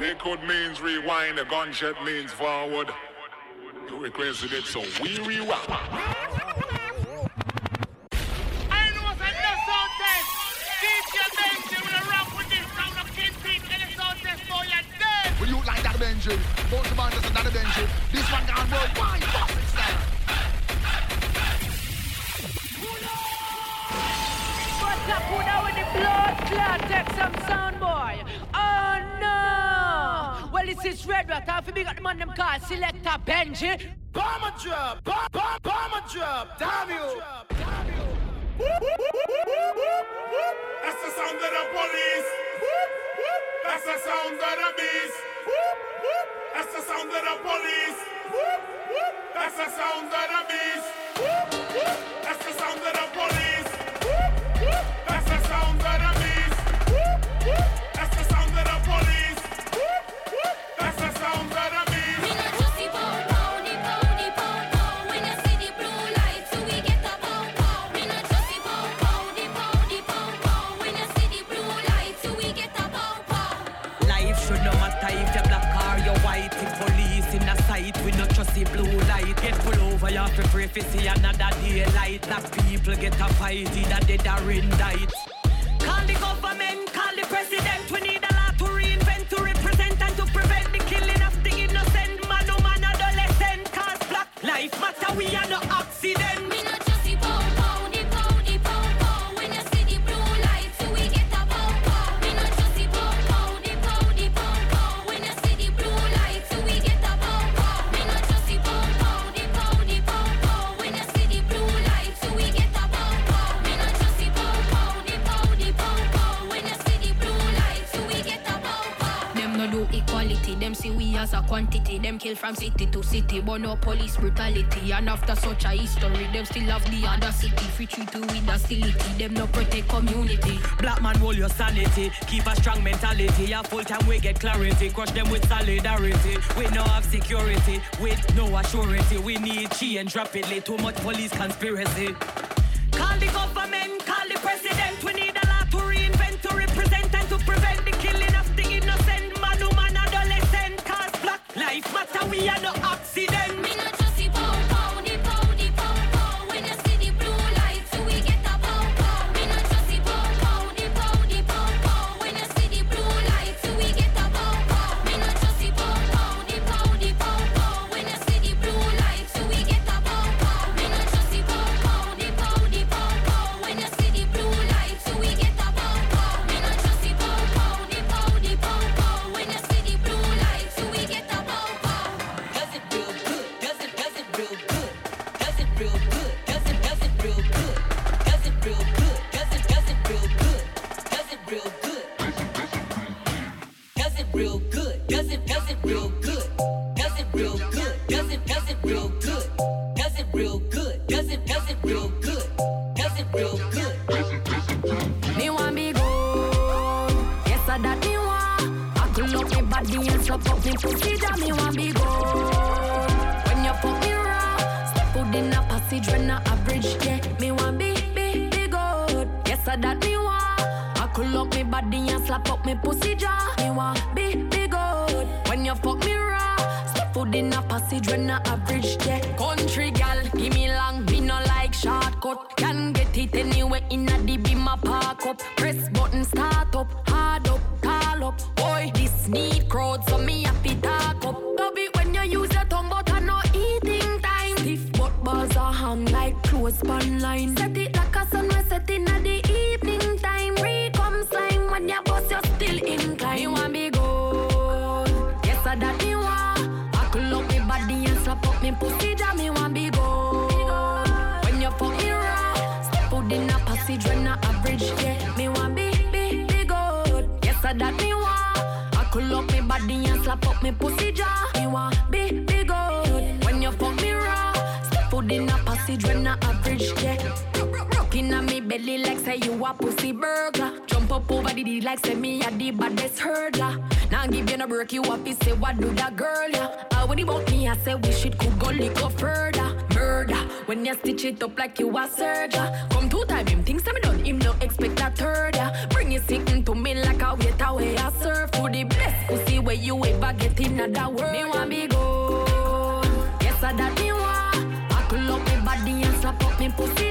Liquid means rewind, the gunshot means forward. You requested it, so we rewind. I know what's enough sound test. DJ Benji will rock with this sound of Kingpin and the sound test for your dead. Will you like that Benji? Both the band just that Benji. This one gone worldwide. Fuck it, style. What's up, who now with the blood clot? Take some sound, boy. No! Well, this is Red Rat. Half big got the man them call Selector Benji. Bomber drop, bomb, bomb, bomber drop. Damn you. That's the sound of the police. That's the sound of the beast. That's the sound of the police. That's the sound of the beast. That's the sound of the police. You have to pray for see another daylight. That people get a fight, either dead or indict. Call the government, call the president. We need a lot to reinvent, to represent, and to prevent the killing of the innocent man, oh woman, adolescent. Cause black life matter, we are no accident. As a quantity. Them kill from city to city, but no police brutality. And after such a history, them still have the audacity. Free treat to with hostility, them no protect community. Black man, hold your sanity. Keep a strong mentality. A full time we get clarity. Crush them with solidarity. We no have security. With no assurance. We need change rapidly. Too much police conspiracy. Matter. We me pussy slap up me pussy. That me want be good. When you fuck me raw, step out in a passage when I average. Yeah, me want be be be good. Yes, I that me want. I could look me body and slap up me pussy jaw. Me want be be good. When you fuck me raw, step out in a passage when I average. Yeah. Rockin' on me belly like say you a pussy burglar. Jump up over the D like say me a the baddest hurdler. Now give you no break, you up, you say, what do that girl, yeah? Uh, I when about me, I say, wish it could go little further. Murder, when you stitch it up like you a surgeon. Come two time, him thinks I'm done, him no expect a third, yeah. Bring it sick to me like a wait away, I serve for the best pussy where you ever get in other world. Me want me go, yes, I that me want. Buckle up me body and slap up me pussy.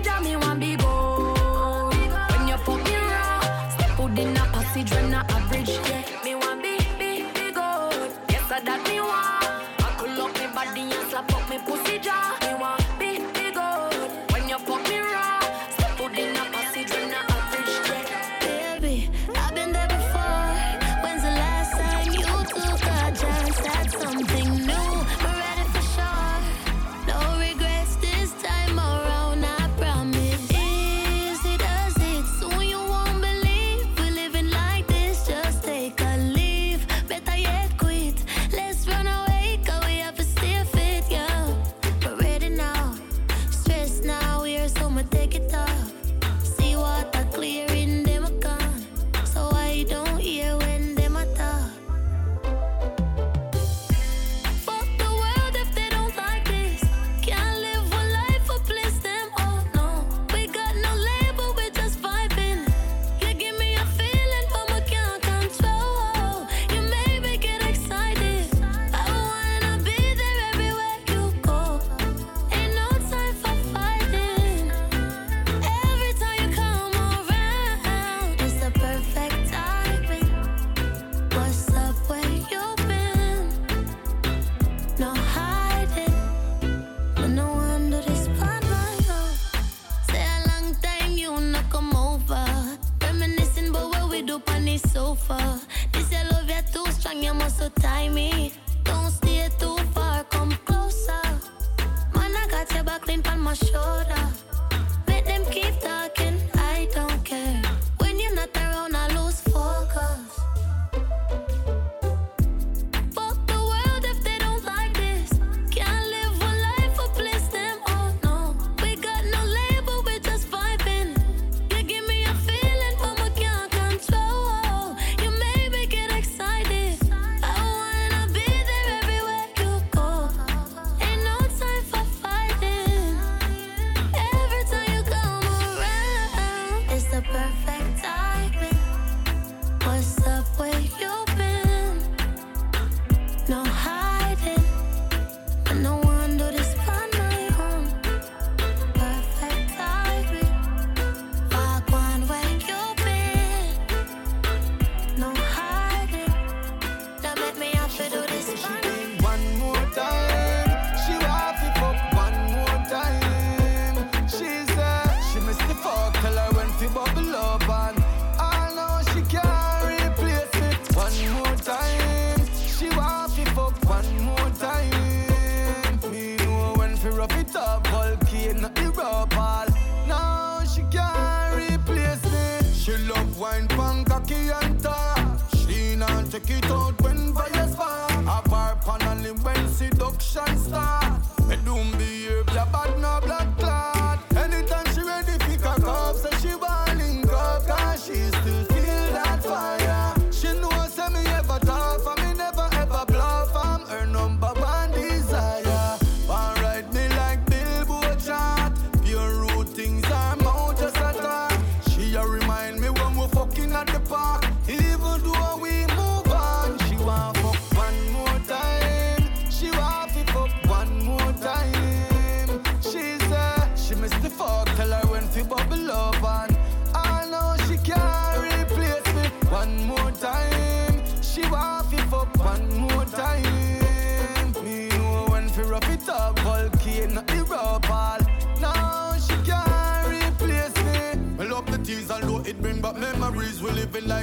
at the park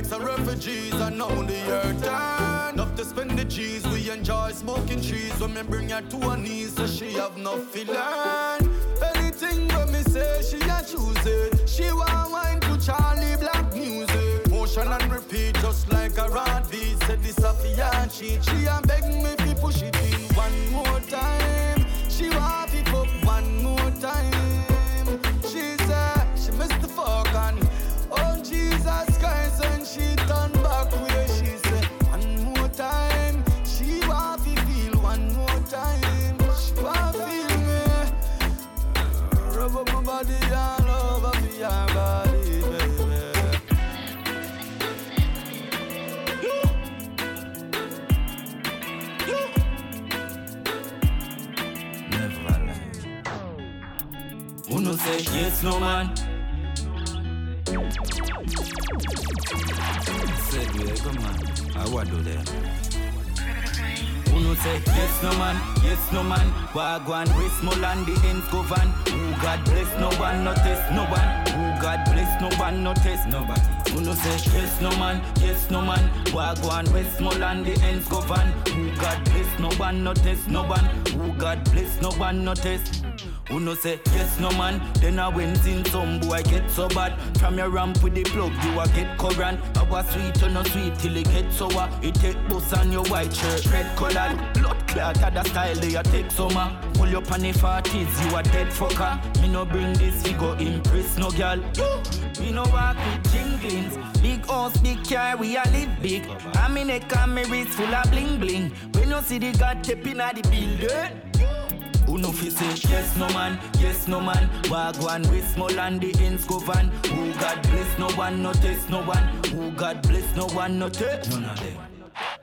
Convicts and refugees and now the earth turn. Enough to spend the cheese, we enjoy smoking trees. When me bring her to her knees, so she have nothing feeling. Anything that me say, she a choose it. She want wine to Charlie Black music. Motion and repeat, just like a rod beat. Said this a fiancé, she a beg me fi push it in. One more time, she want it up one more time. No man. Said we come on. I what do there? Who no say yes no man, yes no man Wagwan, Westmoreland, the ends govern Who God bless no one, no test no one. Who God bless no one, no test nobody Who no say yes no man, yes no man Wagwan, Westmoreland, the ends govern Who God bless no one, no test no one. Who God bless no one, no test who no say yes no man. Then I went in some boy get so bad. From your ramp with the plug you a get current was sweet or no sweet till it get sour. It take bus on your white shirt red colored. Blood clot style they a take summer. Pull up on the 40s you a dead fucker. Me no bring this we go impress no girl Me no walk with jinglings. Big house big car we a live big. I neck and me wrist full of bling bling. When you see the god tapping at the building no fi yes no man, yes no man. Wagwan Westmoreland the ends govern Who God bless no one, no test no one. Who God bless no one, no test None of them.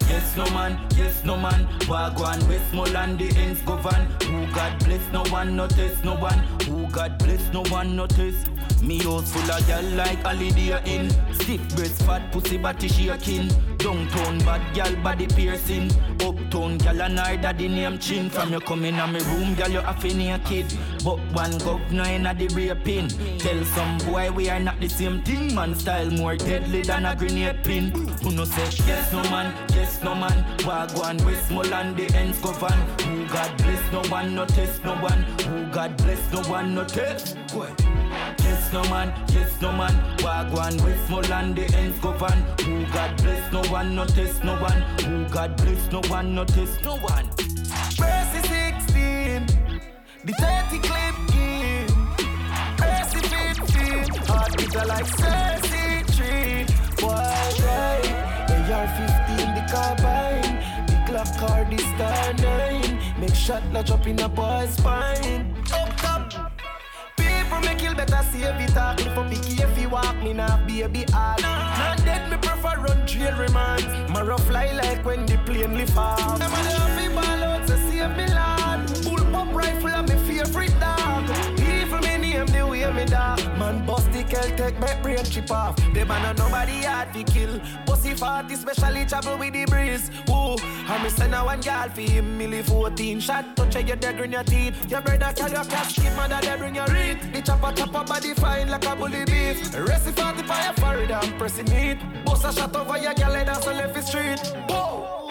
Yes no man, yes no man. Wagwan with small and the ends govern Who God bless no one, no test no one. Who God bless no one, notice. me house full of gal like Holiday Inn. Stiff breast, fat pussy, body shaking. Downtown bad gal body piercing. Uptown gal and her daddy name chin. From you coming in my room gal you have to naked. But one governor in a the raping. Tell some boy we are not the same thing. Man style more deadly than a grenade pin. Who no say yes no man, yes no man. Wagwan Westmoreland the ends govern God bless no one, no test no one Who God bless no one, no test Go. Yes, no man, yes, no man. Wagwan, Westmoreland, the ends govern. Who God bless, no one, no test, no one. Who God bless, no one, no test, no one. Mercy 16, the 30 clip game. Mercy 15, heart bigger like Cersei tree. Boy, right, AR 15, the carbine. The Glock car, the star 9. Make shot, not drop in a boy's spine. Up top. People me kill better save it talk If a picky if you walk me not baby ah. hard Not dead me prefer run jail remand Marrow fly like when the plane lift off name me dog Man bust the kel take my brain chip off. Them a no nobody hard to kill. Pussy 40 specially travel with the breeze. Ooh, and me send a one girl for him Me live 14 shot. Touch your dagger in your teeth. Your brother tell your casket mother they bring your read The chopper chopper body fine like a bully beef. Rest it 40 fire forehead and pressing it. Bust a shot over your girl head and so left the street. Whoa,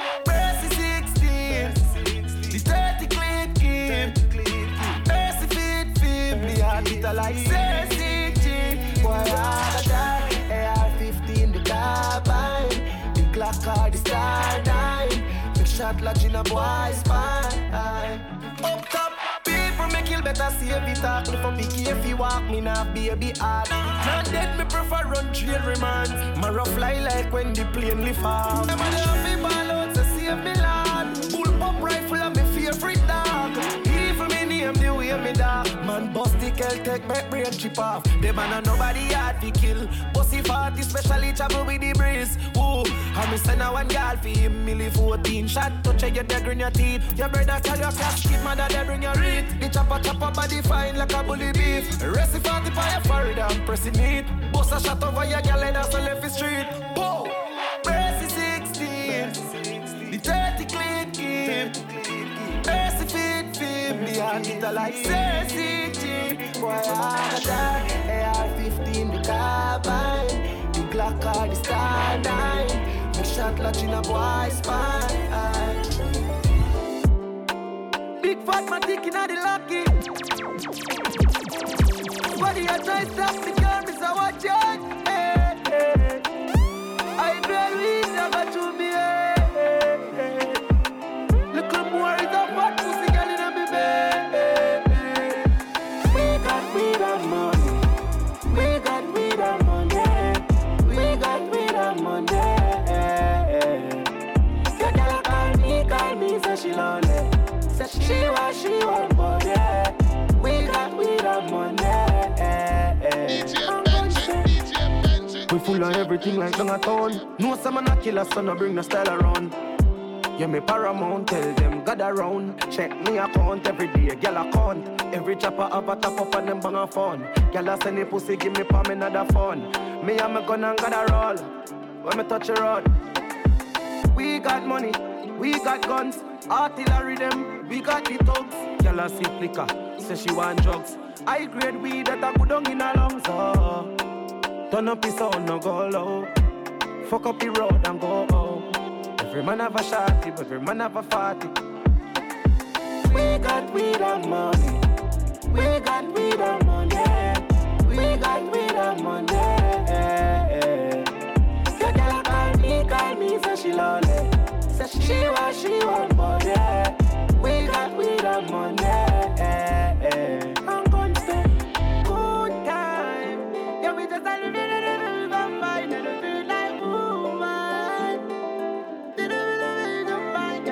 like Cersei G. Boy I die AR-15 the carbine. The Glock car the star 9 Big shot lodge in a boy's spine. Up top People me kill better save it talk If a picky if you walk me not baby hard. Not dead me prefer run jail remand Marrow fly like when the plane lift off. A the happy ball out to save me lad Man bust take my brain chip off. Them a no nobody hard to kill. Pussy 40 specially travel with the breeze. Ooh, and me send a one girl for him Me live 14 shot. Touch your dagger in your teeth. Your brother tell your casket mother they bring your read. The chopper chopper body fine like a bully beef. It 40 fire forehead and pressing it. Boss a shot over your girl and so left the street Me heart a like Cersei Boy I die AR-15 the carbine. The Glock car the star 9 Make shot lodge in a boy's spine. Big fat man ticking on the lucky Body I try stop the Full of everything like down a town. No some man a killer, so no bring no style around. Yeah, me paramount, tell them God around. Check me account every day, girl account. Every chopper have a top up and them bang a phone. Girl a send the pussy, give me palm another phone. Me and my gun and gotta roll. When me touch the road. We got money, we got guns, artillery them, we got the thugs. Girl a sip liquor, say she want drugs. I grade weed that a good on in her lungs. Oh. Turn up his sound, no go low. Fuck up the road and go home. Every man have a shotty, but every man have a fatty. We got weed and money. We got weed and money. We got weed and money. Your girl call me, call me, say she lonely. Say she want, she want money. We got weed and money. Just a a and feel like woman. Did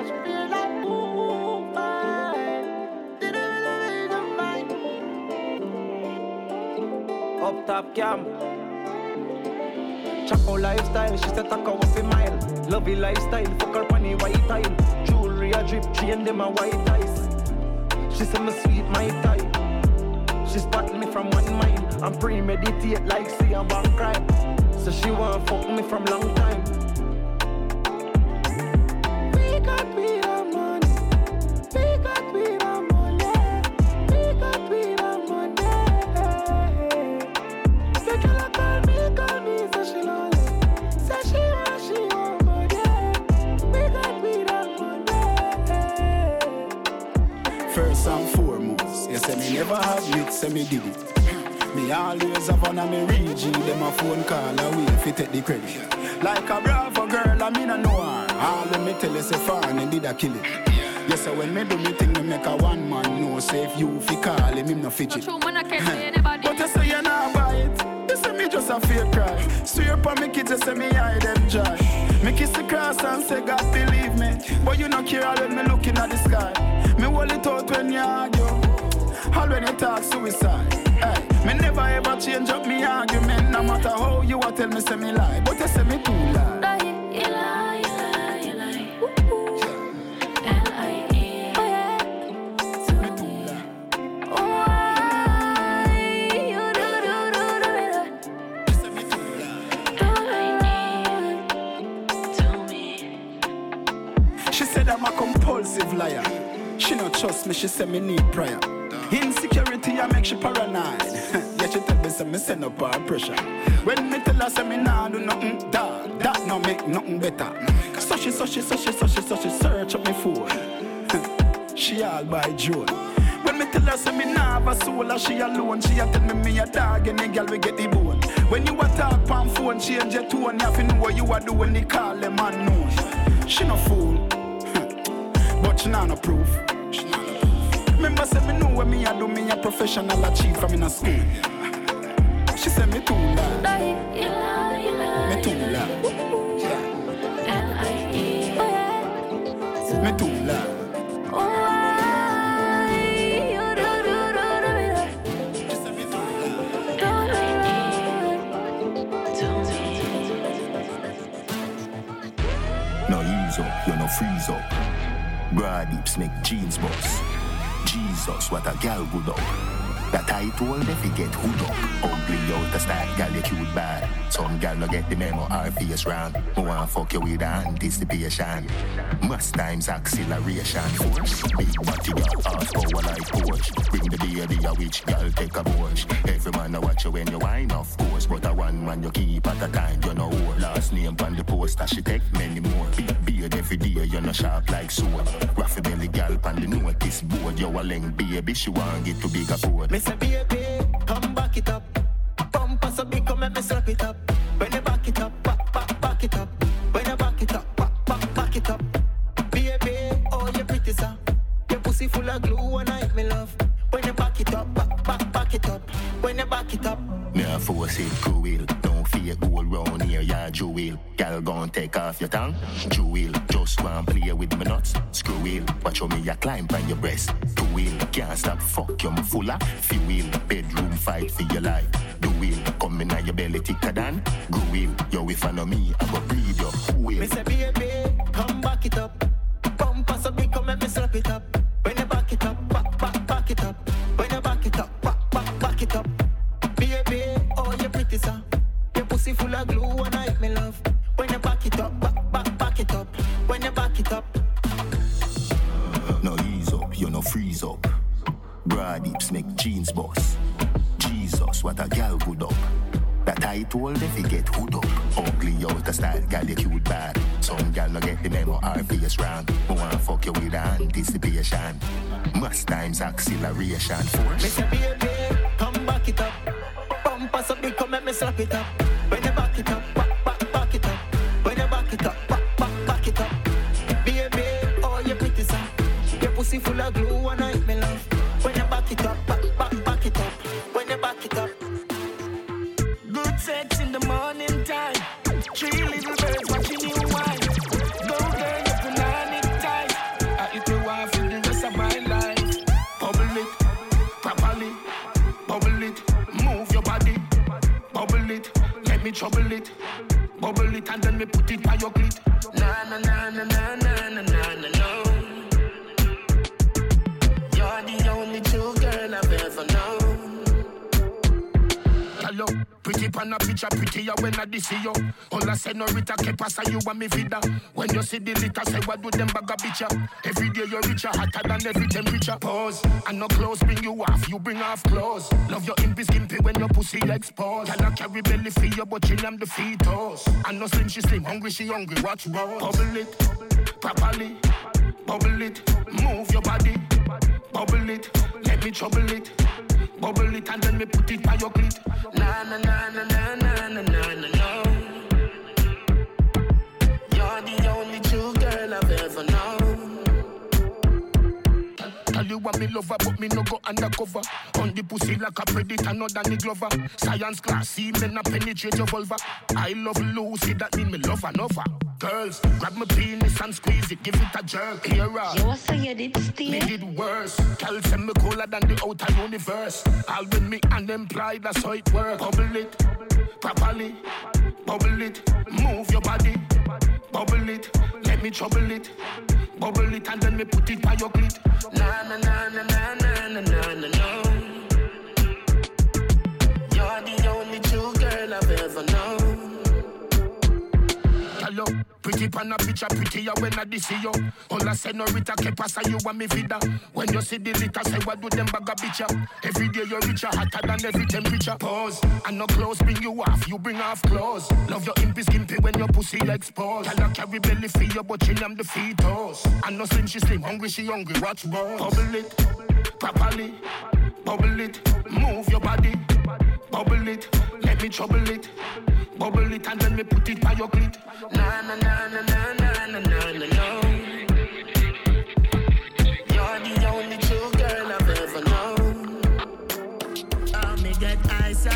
she feel like woman. Did mind? Up top cam. Chaco lifestyle, she said talk off a mile. Lovey lifestyle, fuck her panny white tile. Jewelry a drip, chain them a white ice. She said me sweet my type. She spotted me from one mile and premeditate like see a bank crime. So she want fuck me from long time. We got weed and money. We got weed and money. We got weed and money. The girl call me, call me, say she lonely. Say she want, she want money. We got weed and money. First and foremost, you never have it, say me did. Me always have one of me G, them a phone call away if you take the credit. Like a bravo girl, I mean I know her. All when me tell you say fun and did I kill it. Yes, so when me do me thing, me make a one man know. Say if you fi call him, him no fidget. True, man, I can't see anybody. But you say you not buy it. You say me just a fake cry. Swear upon me kids, you say me hide them joy. Me kiss the cross and say God believe me. But you no care when me looking at the sky. Me hold it out when you argue. All when you talk suicide. Hey, me never ever change up me argument. No matter how you a tell me say me lie, but you say me too lie. You lie, you lie, you lie. Ooh, L-I-E. Oh, yeah. Me too lie. Why you do, do, do, do it? You say me too lie. She said I'm a compulsive liar. She not trust me, she said me need prayer. Insecurity, I make she paranoid. she tell me say me send up her pressure. When me tell her say me nah do nothing, dog, that no make nothing better. So she, so she, so she, so she, so she search up me phone. she all by Joe. When me tell her say me nah have a soul, and she alone, she a tell me me a dog and the girl we get the bone. When you a talk on phone, change your tone, you have to know what you a do when they call them unknown. She no fool, but she nah no proof. Remember say me know what me a do, me a professional achieve from in a school. She said me too lie, Lie, you lie, you lie. me too lie, L-I-E. Oh, me too lie. Why you do, do, do, do it? She said me too lie. No ease up, you no freeze up. Broad hips make jeans boss. Jesus, what a gal good up. That I told if you get hood up. Ugly out the style, gal you cute bad. Some gal no get the memo, our face round. Who want fuck you with anticipation. Must times acceleration. Big body gal, half power like coach. Bring the baby, a witch gal take a watch. Every man a watch you when you wine, of course. But a one man you keep at a time, you know. Last name on the poster, she take many more. Big beard every day, you know sharp like sword. Raffy belly gal on the notice board. You a leng baby, she want get to bigger board. Me say baby, come back it up. Bumper so big, come let me slap it up. A force it cruel. Don't fear gold round here, yeah, jewel. Gal gon' take off your tongue. Jewel, just want play with me nuts. Screw wheel, watch how me a climb on your breast. Two wheel, can't stop, fuck you, full of fuel. Bedroom fight for your life. Do wheel, come in your belly thicker than. Go wheel, yo if I know me, I go bleed you. Who will? Me say baby, come back it up. Bumper so big, come let me slap it up. Told if you get hood up. Ugly out the style, gal you cute bad. Some gal no get the memo, our face wrong. Who wanna fuck you with anticipation? Must times acceleration force. Mr. Baby, come back it up. Bump us up, come let me slap it up. See you. All I say no Rita que pasa you and me vida. When you see the litter, say what do them bag a bitch ya? Every day you're richer, hotter than every temperature. Pause, and no clothes bring you off, you bring off clothes. Love your impy skimpy when your pussy exposed. Can I carry belly for you, but she am the fetus. And no slim, she slim, hungry, she hungry. Watch roll, bubble it, properly, bubble it, move your body, bubble it, let me trouble it. Bubble it and then me put it by your clit. Na na na na na na na na na. You're the only true girl I've ever known. You what me lover, but me no go undercover. On the pussy like a predator, not Danny Glover. Science class, see me not penetrate your vulva. I love Lucy, that mean me love another. Girls, grab my penis and squeeze it, give it a jerk. Here, You say you did steal? me did worse. Tell them me cooler than the outer universe. All with me unemployed, that's how it work. Bubble it, properly. Bubble it, move your body. Bubble it, me trouble it. Bubble it and then me put it by your clit. Na na na na na na na na na Hello, pretty pan a picture prettier when I see you. All I say no Rita que pasa you and me vida. When you see the litter, say what do them bag a ya? Every day you're richer, hotter than every temperature. Pause, and no clothes bring you off, you bring off clothes. Love your impy skimpy when your pussy exposed. Can I carry belly for you, but she am the fetus. And no slim, she slim, hungry, she hungry. Watch roll, bubble it, properly. Bubble it, move your body. Bubble it, let me trouble it. Bubble it and then me put it by your clit. Na na na na na na na na na. You're the only true girl I've ever known. Oh, me get eyes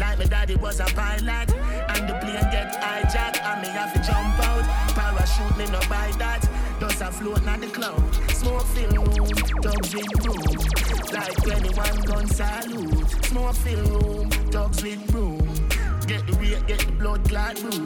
like my daddy was a pilot. And the plane get hijacked, and me have to jump out. Parachute me no buy that. Does a float on the cloud. Smoke fill room, dogs with room. Like 21 gun salute. Smoke fill room, dogs with broom. Get the weight, get the blood clot room.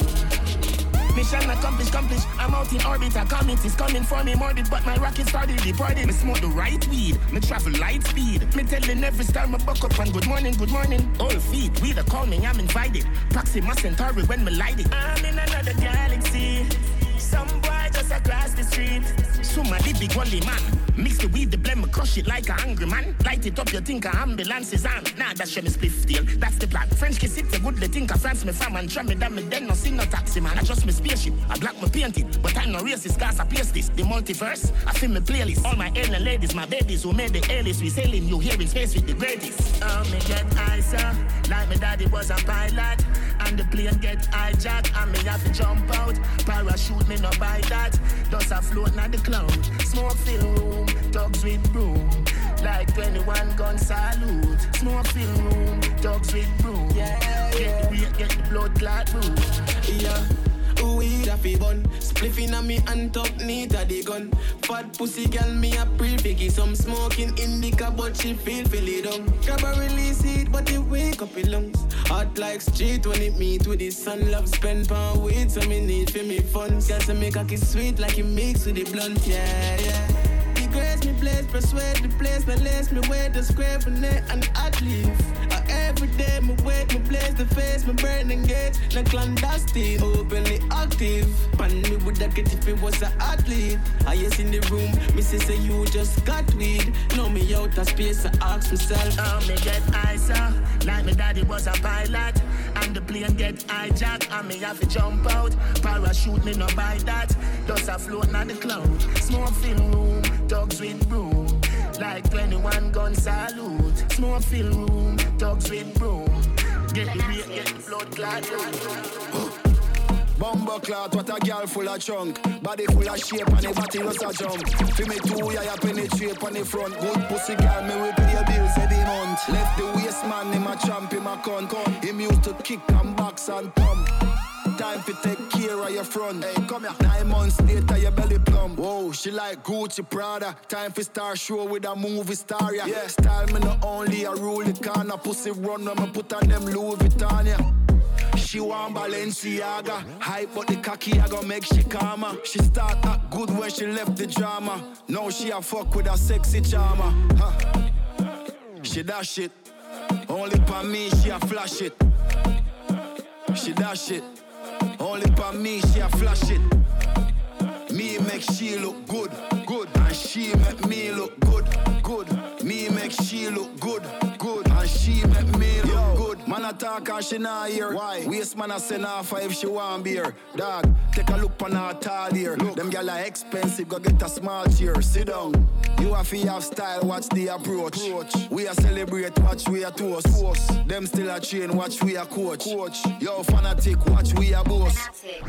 Mission accomplished, accomplished. I'm out in orbit. A comet is coming for me morbid, but my rocket started departed. Me smoke the right weed. Me travel light speed. Me telling every star me buck up and good morning, good morning. All feet, we the me, I'm invited. Proxima Centauri when me light it. I'm in another galaxy. Some boy just across the street. Somebody big only man. Mix the weed, the blend, me crush it like a angry man. Light it up, you think a ambulance is on. Nah, that's me spliff deal. That's the plan. French kiss it, a good think a France me fam and try me that me then no see no taxi man. I just me spaceship. I black me paint it, but I'm no racist, cause I place this. The multiverse, I feel me playlist. All my alien ladies, my babies who made the alias. We sailing you here in space with the greatest. Oh, me get eyes, like my daddy was a pilot. And the plane get hijacked, and me have to jump out. Parachute me no buy that. Does a float on the cloud. Smoke fill room, dogs with broom. Like 21 gun salute. Smoke fill room, dogs with broom. Yeah, get the weight, get the blood clot room. Yeah. Weed. A fi bun. Spliffing on me and top neat a the gun Fat pussy girl me a pre biggie Some smoking indica but she feel it down Grab a release it but it wake up in lungs. Hot like street when it meet with the sun. Love spend pound weed so me need for me fun. Girl to make a kiss sweet like it mix with the blunt. Yeah, yeah. Grace me place persuade the place Me lace me way the square net and hot leaf A every day, me wake, me blaze the face, me burn engage. Like clandestine, openly active. Pan me would that get if it was an athlete. I yes in the room, me say you just got weed. Know me out of space, I ask myself. Oh, me get eyesore, like my daddy was a pilot. And the plane get hijacked, and me have to jump out. Parachute me no buy that, just a float on the cloud. Small film room, dogs with broom. Like 21 gun salute. Small fill room, dogs with broom. Get the weight, get the blood clot. Bumbo clot, what a girl full of chunk. Body full of shape and the body just a jump. Feel me too, yeah, you penetrate on the front. Good pussy girl, me will pay your bills every month. Left the waist man, him a champ, a con. con. Him used to kick and box and pump. Time to take care of your front. Hey, come here. Nine months later, your belly plump. Whoa, she like Gucci Prada. Time for star show with a movie star, yeah. yeah. Style me not only a rule the corner. Pussy run when me put on them Louis Vuitton, yeah. She want Balenciaga Hype but the cocky I gon' make she calmer She start act good when she left the drama Now she a fuck with a sexy charmer huh. She dash it Only for me she a flash it She dash it Only for me she a flash it. Me make she look good, good. And she make me look good, good. Me make she look good, good. And she good Man a talk and she not hear. Why? Waste man a send her for if she want beer. Dog, take a look on her tall here. Look. Them gyal are expensive, go get a small chair. Sit down. You have to have style, watch the approach. approach. We a celebrate, watch we a toast. toast. Them still a train, watch we a coach. coach. Yo, fanatic, watch we a boss.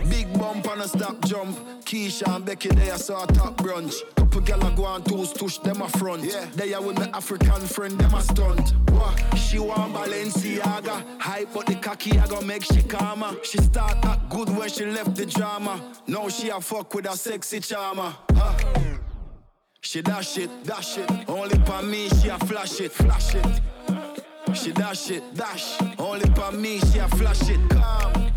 Big bump and a stop jump. Keisha and Becky, they a saw top brunch. Couple gyal a go on toes, touch them a front. Yeah. They a with my African friend, them a stunt. What? She want Balenciaga. Hype but the cocky, I gon' make she calmer. She start act good when she left the drama. Now she a fuck with a sexy charmer. Huh? She dash it, dash it. Only for me, she a flash it, flash it. She dash it, dash. Only for me, she a flash it. Calm.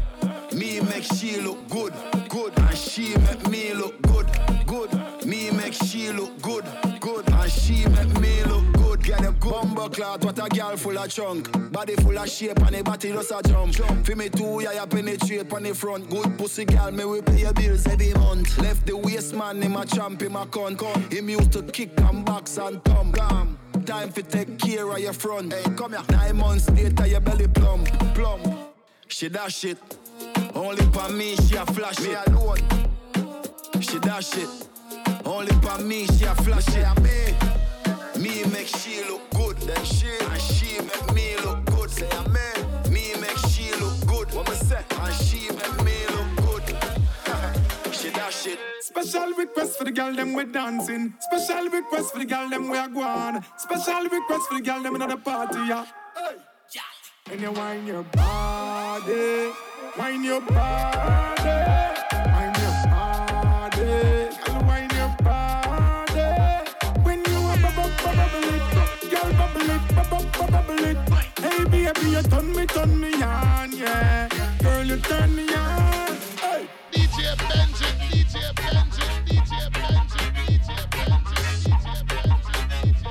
Me make she look good, good. And she make me look good, good. Me make she look good, good. And she make me look good. Get a bumbo clot, what a girl full of chunk. Body full of shape and the body just a jump. jump. Feel me too, yeah, you penetrate on the front. Good pussy girl, me we pay your bills every month. Left the waist man, him a champ, him a con. con. Him used to kick and box and thumb. Gam. Time for take care of your front. Hey, come here. Nine months later, your belly plump, plump. She dash it. Only for me, she a flash me it. alone. She dash it. Only for me, she a flash it. Me. me make she look good, then she and she make me look good. Say amen. Me make she look good. What me say? And she make me look good. she dash it. Special request for the girl them we dancing. Special request for the girl them we are going. Special request for the girl them in the party, yeah. Hey. And you wine your body, wine your body, baby, you turn me, turn me on, yeah. Girl, you turn me on. Hey. DJ Benji, DJ Benji, DJ Benji, DJ Benji, DJ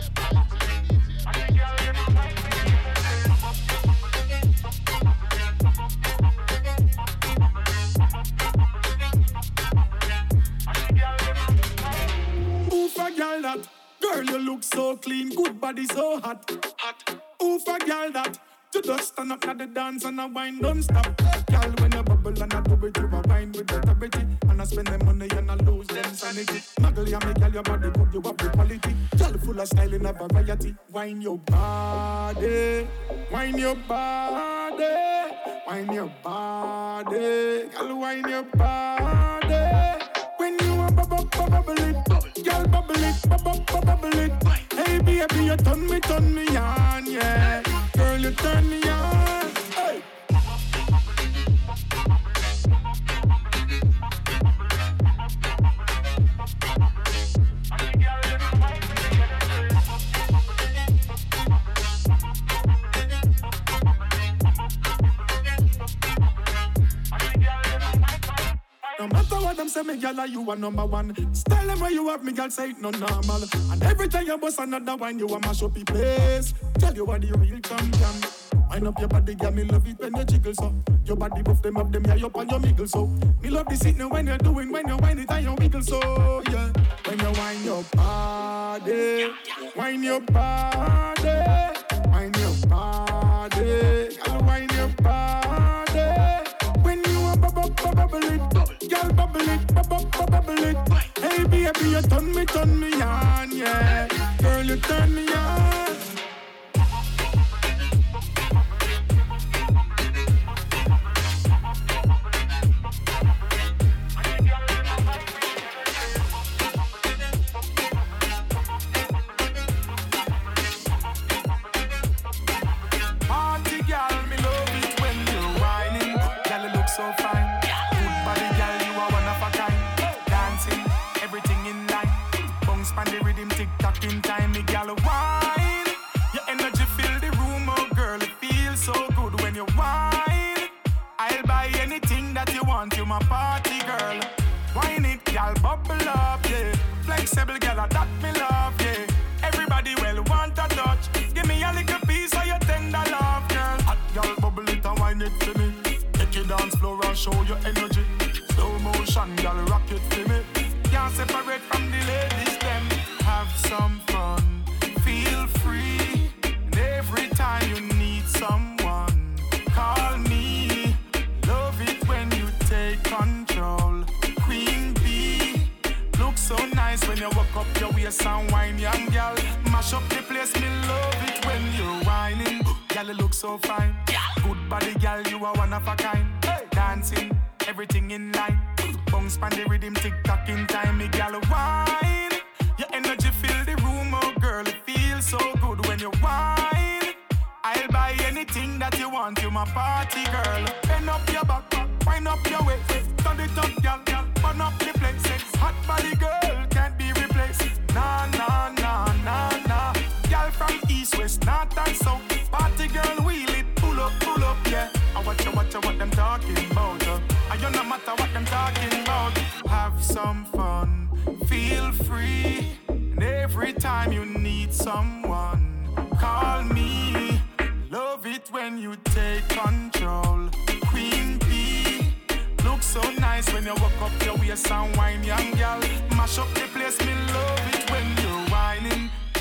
Who for girl that? Girl, you look so clean, good body so hot. Hot. Who for girl that? You just stand up at the dance and a wine don't stop. Girl, when you bubble and I do it, you a wine with authority. And I spend the money and I lose them sanity. Muggle, you make girl your body good, you have the quality. Girl, full of style and a variety. Wine your body, wine your body, wine your body. Girl, wine your body. When you a bubble, bubble it, girl bubble it, bubble, bubble it. Hey baby, you turn me, turn me on, yeah. Girl, you turn me on. No matter what them say, me girl, you are number one. Style them where you have me, girl, say it no normal. And every time you bust another one, you a mash up the place. Tell you what the real champion. Wind up your body, girl, me love it when you jiggle so. Your body buff them up, them yeah up on your miggle so. Me love the sitting when you're doing, when you whine it and you wiggle so. Yeah, when you wind your body, wind your body, wind your body, girl, wind your body. When you a bubble, bubble it, girl, bubble it, bubble, bubble it. Hey baby, you turn me, turn me on, yeah. Girl, you turn me on.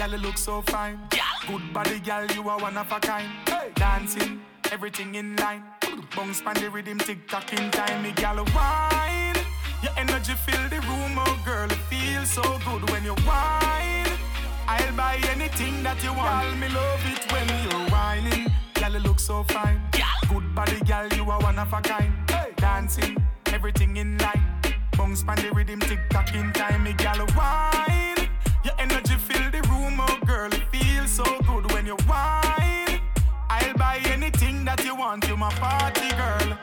Girl, you look so fine. Good body, girl, you are one of a kind. Dancing, everything in line. Bounce pan the rhythm, tick tock in time, me girl, wine. Your energy fill the room, oh girl, it feels so good when you whine. I'll buy anything that you want. Girl, me love it when you're whining. Girl, you look so fine. Good body, girl, you are one of a kind. Dancing, everything in line. Bounce pan the rhythm, tick tock in time, me girl, wine. Your energy fill you my party girl.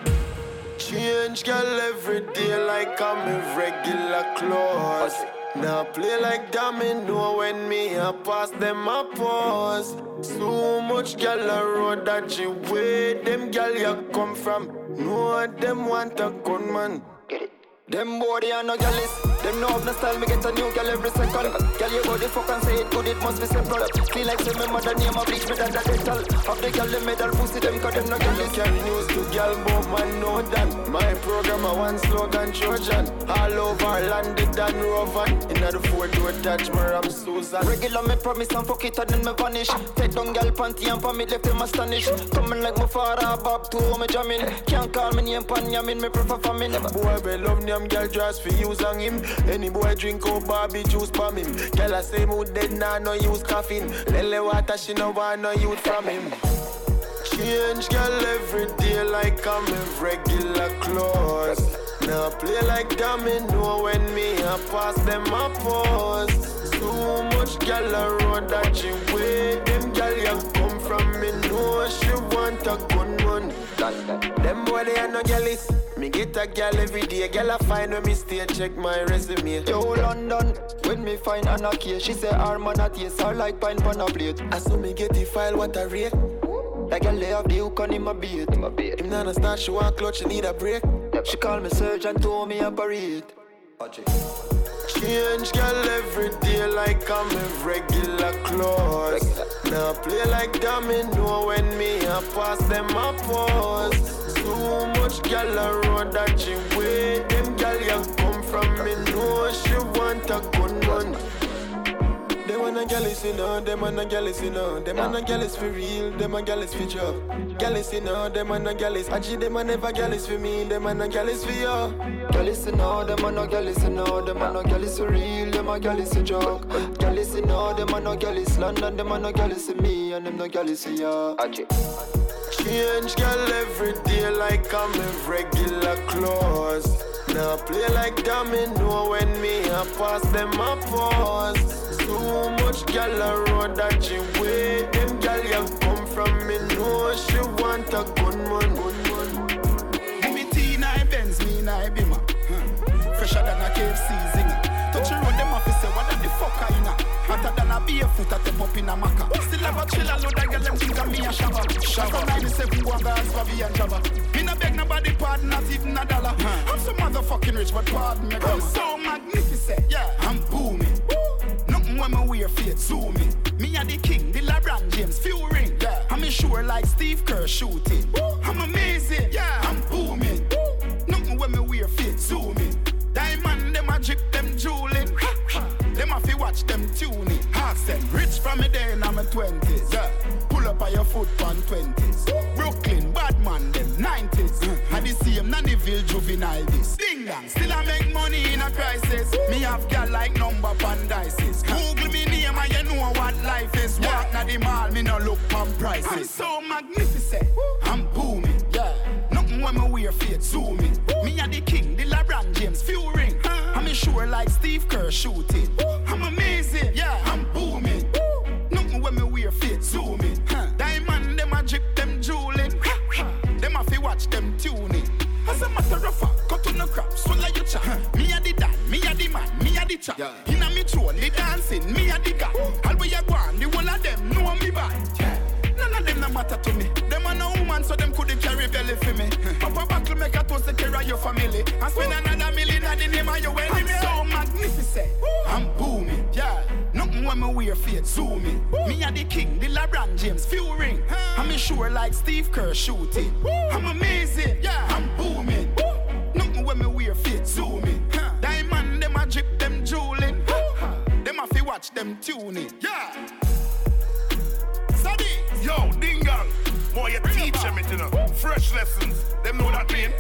Change girl every day like I'm in regular clothes. Now play like dummy, know when me a pass them a pause. So much girl a road that you wait, them girl you come from. No one them want a gunman. Get it. Them body they are no jealous. Them know of the style, me get a new girl every second. Girl, you body fuck and say it good, it must be simple. Clean like say me mother name a bleach me than the dental. Have the girl them medal pussy them cause them no jealous. Can news to girl, but man know that. My program a one slogan Trojan. All over land, landed and Rovan. Inna the four door touch me I'm Susan. Regular me promise and fuck it and then me vanish. Take down girl panty and for me left them astonished. Coming like my father back to me jamming. Can't call me name pan yamin, me prefer famine. Boy, we love them girl dress for use on him. Any boy drink out Barbie juice from him. Girl I say mood dead nah no use caffeine. Lele water she no want no youth from him. Change girl every day like I'm in regular clothes. Now play like know when me a pass them a pause. Too much girl a road that she wait. Them girl you from me know she want a gunman. Them boy they are no jealous. Me get a girl every day, Gal I find when me stay check my resume. Yo London, when me find Anna K, she say her man a taste her like pine pan a plate. I saw me get the file, what a rate. That girl lay have the hook on him a beat. Him not a start, she want clutch, she need a break. She call me surgeon, told me operate. Change girl every day like I'm a regular clothes. Now play like domino when me a pass them a pause. Too much girl around that she way. Them girl you come from me know she want a gunman. Man a jealous, you know. Them man a jealous, you know. Them man a jealous for real. Them a jealous for job. Jealous, you know. Them man a jealous. Actually, them a never jealous for me. Them man a jealous for you. Jealous, you know. Them man no jealous, you know. Them man no jealous for real. Them a jealous for joke. Jealous, you know. Them man no jealous. London, them man no jealous of me, and them no jealous of you. Change girl every day like I'm in regular clothes. Now play like domino when me a pass them a pause. Too much girl around that she way. Them girl you come from me know she want a gunman. Give me tea in I Benz, me I Bima. Hmm. Fresher than a KFC zinger. Touch the road, them office say, what the fuck are you now? Hotter than a barefoot at the pop in a maca. Still have a chill, a load of girl, them think of me a shabba. Shabba 97 one guys, Bobby and Jabba. Me no beg nobody pardon, not even a dollar. I'm so motherfucking rich, but pardon me. I'm so magnificent, yeah. I'm booming. Nothing when me wear fate, zoom me. Me a the king, the LeBron James, few ring. Yeah. I'm a sure like Steve Kerr shooting. I'm amazing, yeah. I'm booming. Nothing when me wear fate, zoom me. Diamond, them a drip, them jewelin. Them a fi watch them tuning. Ask them, rich from me day in my twenties. Yeah. Pull up on your foot on twenties. Man, them nineties. Mm. I the same Nannyville juvenile this. Ding dong, still I make money in a crisis. Me have gal like number pan dices. Google me name and you know what life is. Walk na the mall, me no look on prices. I'm so magnificent. I'm booming. Yeah. Nothing when me wear fate, zooming. Me a the king, the LeBron James, few ring. Uh-huh. I'm sure like Steve Kerr shooting. I'm amazing, yeah, I'm booming. Nothing when me wear fate, zooming. Watch them tuning. As a matter of fact, cut on the crap, swallow your chat. Me a the dan, me a the man, me a the chat. Inna me the dancing, me a the guy. All where you go on, the whole of them know me bad. None of them no matter to me. Them a no woman, so them couldn't carry belly for me. Up a buckle, make a toast to carry your family. And spend another when me wear fate, zooming. Me a the king, the LeBron James, few ring. I'm sure like Steve Kerr shooting. I'm amazing. Yeah. I'm booming. Nothing when me wear fate, zooming. Diamond, them a drip, them jewelin. Them a fi watch them tuning. Yeah. Sadi, yo, ding dong. More you teach them it, you know. Fresh lessons. Them know that mean.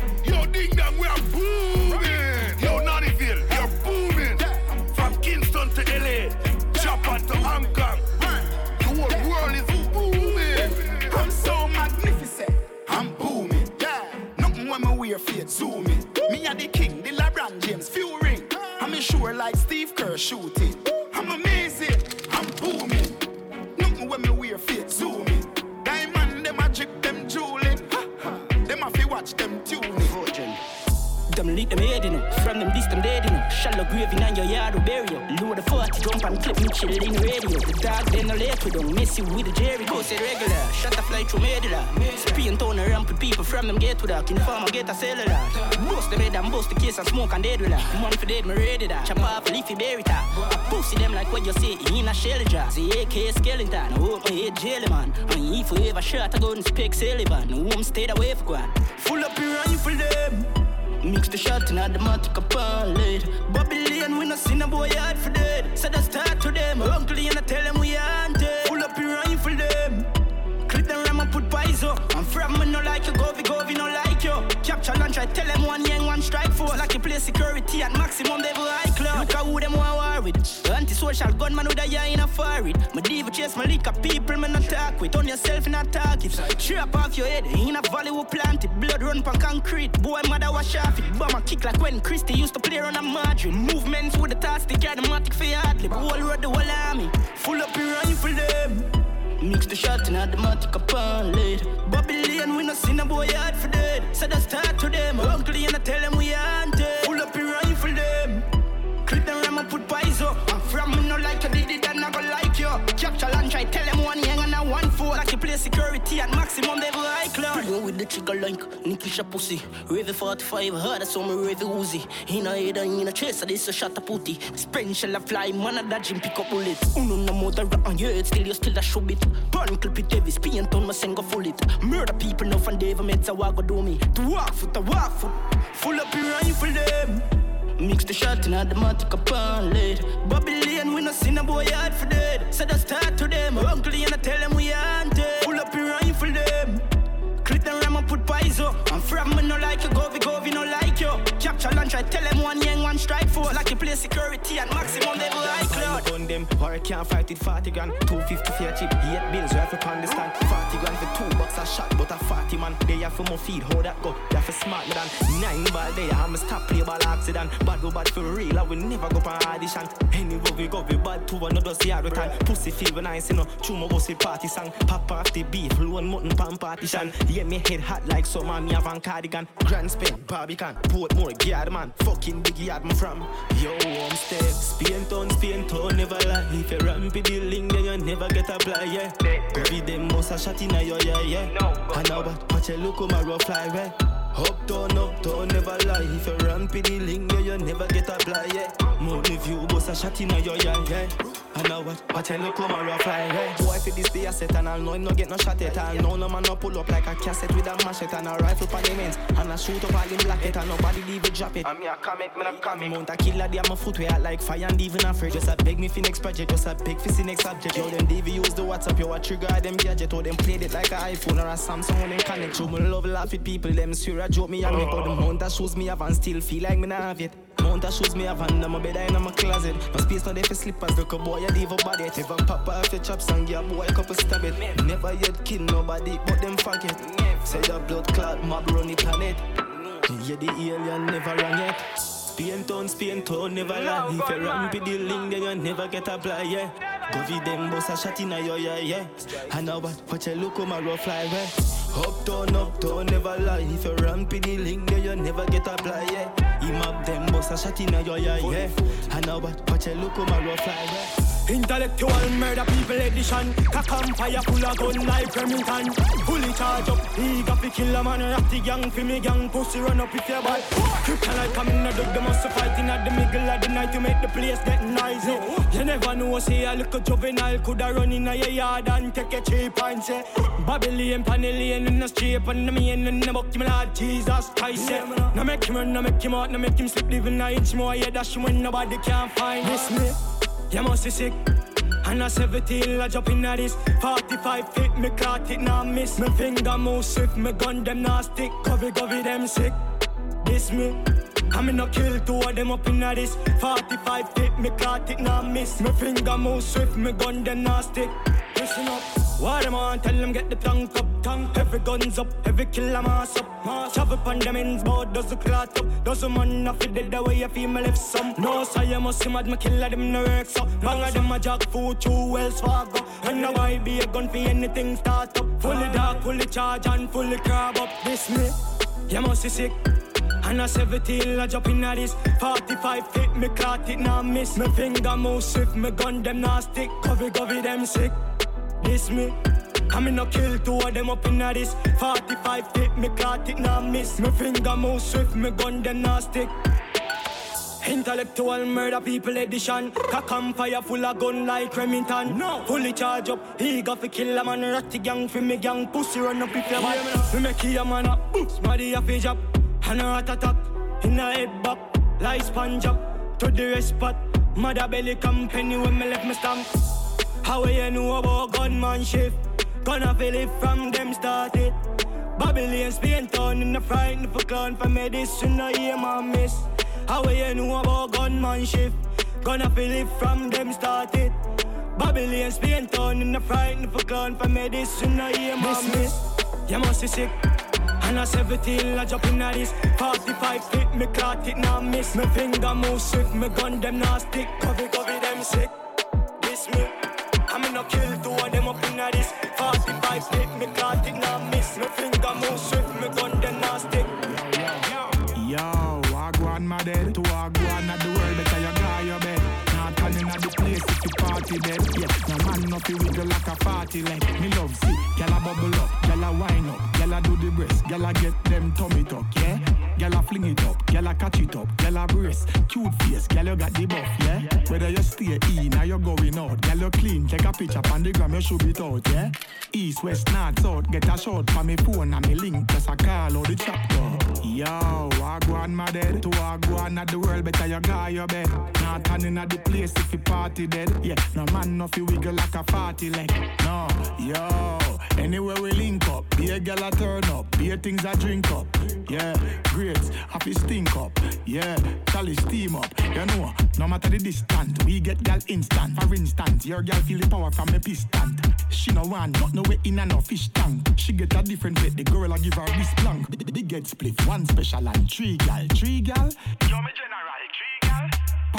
And clip chill in radio. The dog then let we don't miss you with the Jerry. Say regular, shut the fly through medulla. Spin and ramp with people from them get to that. Informer get a cellular. Bust them head and bust the case and smoke and dead with that. Money for dead, me ready that. Chop off a leafy berry top. I pussy them like what you say in a shell jar. See AK skeleton, I hope my head jelly man. And if we ever shot, I go and speak Sullivan. Home stayed away for one. Full up your rifle them. Mix the shot in a automatic upon Babylon, we no see no boy hard for dead. So that start to them. Uncle, and I tell them Capture I tell them one yang one strike force. Like you play security at maximum level high club. Look at who them want war with. Anti-social gunman with a eye in a forehead. My diva chase my liquor people me not talk with. On yourself in a target. Trap off your head in a valley plant it. Blood run pan concrete. Boy mother wash off it. Bomber kick like when Christy used to play on a Madrid. Movements with the task, the matic for your hard. Whole road the whole army. Full up your rifle them. Mix the shot in automatic upon lead. Babylon, we no see no boy hard for dead. So that start to them. Uncle, and I tell them we haunted. Pull up your rifle them. Clip them ram and put pies up. I'm from me no like you did it and I go like you. Capture lunch, I tell them one yang and a one four. Like you play security at Bring with the trigger like Nikisha pussy. Rave 45, hard as some rave Uzi. In a head and in a chest, this a shot a putty. Spring shell a fly, man a and pick up bullet. Uno no mother on your head, still you still a show it. Burn clip it heavy, spin on my single full it. Murder people no fan Dave meds a walk do me. To walk foot, to walk foot. Full up your rifle them. Mix the shot in automatic upon lead. Babylon, we no seen a boy hard for dead. So that start to them. Uncle, I tell them we haunted. Pull up your. Click the ram and put pies up. I'm from me no like you, go we go we no like you. Capture lunch, I tell them one yang, one strike force. Like you play security at maximum level high cloud. Gun them, or I can't fight it 40 grand. 250 for a chip, 8 bills, right for understand. 40 grand for two bucks a shot, but a 40 man. They have for my feed, how that go? They have for smart me than nine ball there. I'm a stop play ball accident. Bad go bad for real, I will never go for audition. Anyway, we go, we bad two, another see every time. Pussy feel when I see no, chew my bossy party song. Pop off the beef, low mutton pan partition. Yeah, me head hot like summer, me have on cardigan. Grand Spain, Barbican, Portmore, yard man. Fucking big yard me from. Yo, I'm step. Spain town, Spain town, never lie. If you ramp the link, then you never get a fly, yeah. Every them must a shot in a yo, yeah, yeah. And now what, watch a look on my rough fly, yeah. Uptown, uptown, never lie. If you ramp the link, then you never get a fly, yeah. Money view, bust a shot in a yo, yeah, yeah. And now what, watch a look on my rough fly, yeah. Boy, for this day I set and I'll know him no get no shot at all. No, no man no pull up like a cassette with a machete and a rifle for the men's. And I shoot up all in black it and nobody leave it drop it. I'm here comment, me not coming. Mount a killer, they have my foot where I like fire and even afraid. Just a beg me for next project, just a beg for see next subject. Yo, them DV use the WhatsApp, yo, a trigger them gadget. Or them played it like a iPhone or a Samsung when them connect. You me love laugh with people, them swear a joke me and me. But the ah. mount of shoes me have and still feel like me not have it. Mount of shoes me have under my bed and in my closet. No space no there for slippers, look a boy leave a body. If I pop off your chops and give a boy a couple stab it. Never yet kill nobody, but them forget. Say the blood clot mob run the planet. Yeah, the alien never run yet. Spain town, Spain town, never lie. If you ramp with the link, then you never get a fly, yeah. Go with them, boss a shot in a yo, yeah, yeah. And now what, watch a look on my rough fly, yeah. Uptown, uptown, never lie. If you ramp with the link, then you never get a fly, yeah. Him up them, boss a shot in a yo, yeah. And now watch a look my rough fly, yeah. Intellectual murder people edition. Cock and fire full of gun like Remington. Fully charge up, eager fi kill a man. Rock the gang fi me gang, pussy run up if you bad Kryptonite coming a dog, they must fighting at the middle of the night To make the place get noisy You never know, say a little juvenile Coulda run in a yard and take a cheap and say Babylon, Panellian in the street And the main in the buck, me Lord Jesus Christ yeah. No make him run, no make him out, no make him slip Living a inch more, yeah, dash when nobody can find this me you must be sick. And I 17, I jump in at this 45 feet, me caught it, now miss. Me finger move swift, me gun them now stick. Covey, covey, them sick. This me. I me no kill two of them up in this 45 feet, me caught it, now miss. Me finger move swift, me gun them now stick. Listen up what them on, tell them get the tank up, tank Every guns up, every killer mass up mass. Travel on them ends, board does the clot up. Does the man not fit dead the way you feel me left some No, so you must see mad, me killer them no work so Bang of them a jack food, two Wells Fargo And now I be a gun for anything start up. Fully dark, fully charge and fully crab up. This me, you must be sick. And I 17, I jump in at this. 45 feet, me caught it, now miss. Me finger move swift, me gun them now stick. Covey, covey, them sick this me. I me no kill two of them up in this. 45 feet, me caught it now miss. Me finger move swift, me gun them now stick. Intellectual murder people edition. Cock and fire full of gun like Remington. No. Fully charge up He got fi kill a man. Ratty gang fi me gang Pussy run up if you want Me. Make you a man up Smarty a fi job And a rat attack In a head back Like sponge up To the rest spot. Mother belly company when me left me stamp how you know about gunman shift? Gonna feel it from them started. Babylon, Spain town in the frightened for clown for medicine, no aim and miss. How you know about gunman shift? Gonna feel it from them started. Babylon, Spain town in the frightened for clown for medicine, no aim and miss. You must be sick. And I 17, I jump in at this 45 feet, me caught it, now miss Me finger move swift, me gun them now stick cover them sick 45 stick, me caught it miss. Me finger move swift, me gun them now stick. Yo, I go on my dead party dead. Yeah, no man no fi wiggle like a party like me love see. Gyal a bubble up, gyal a wine up, gyal a do the breast, gyal a get them tummy tuck, yeah. Gyal a fling it up, gyal a catch it up, gyal a brace, cute face, gyal you got the buff, yeah. Whether you stay in or you going out, gyal you clean, take a picture on the gram, you should it out, yeah. East, west, north, south, get a shot from me phone and me link, just a call or the chapter. Yo, I go on my dead, to I go on at the world, better you got your bed. Not turning at the place if you party dead, yeah. No man no fi wiggle like a party leg, no. Yo, anywhere we link up, be a gal a turn up, be a things I drink up, yeah. Grades, happy stink up, yeah. Charlie steam up, you know. No matter the distance, we get gal instant. For instance, your gal feel the power from a piston. She no want not no way in and no fish tank. She get a different way, the girl I give her this plank. The big get split, one special and three gal, three gal. Yo, me general.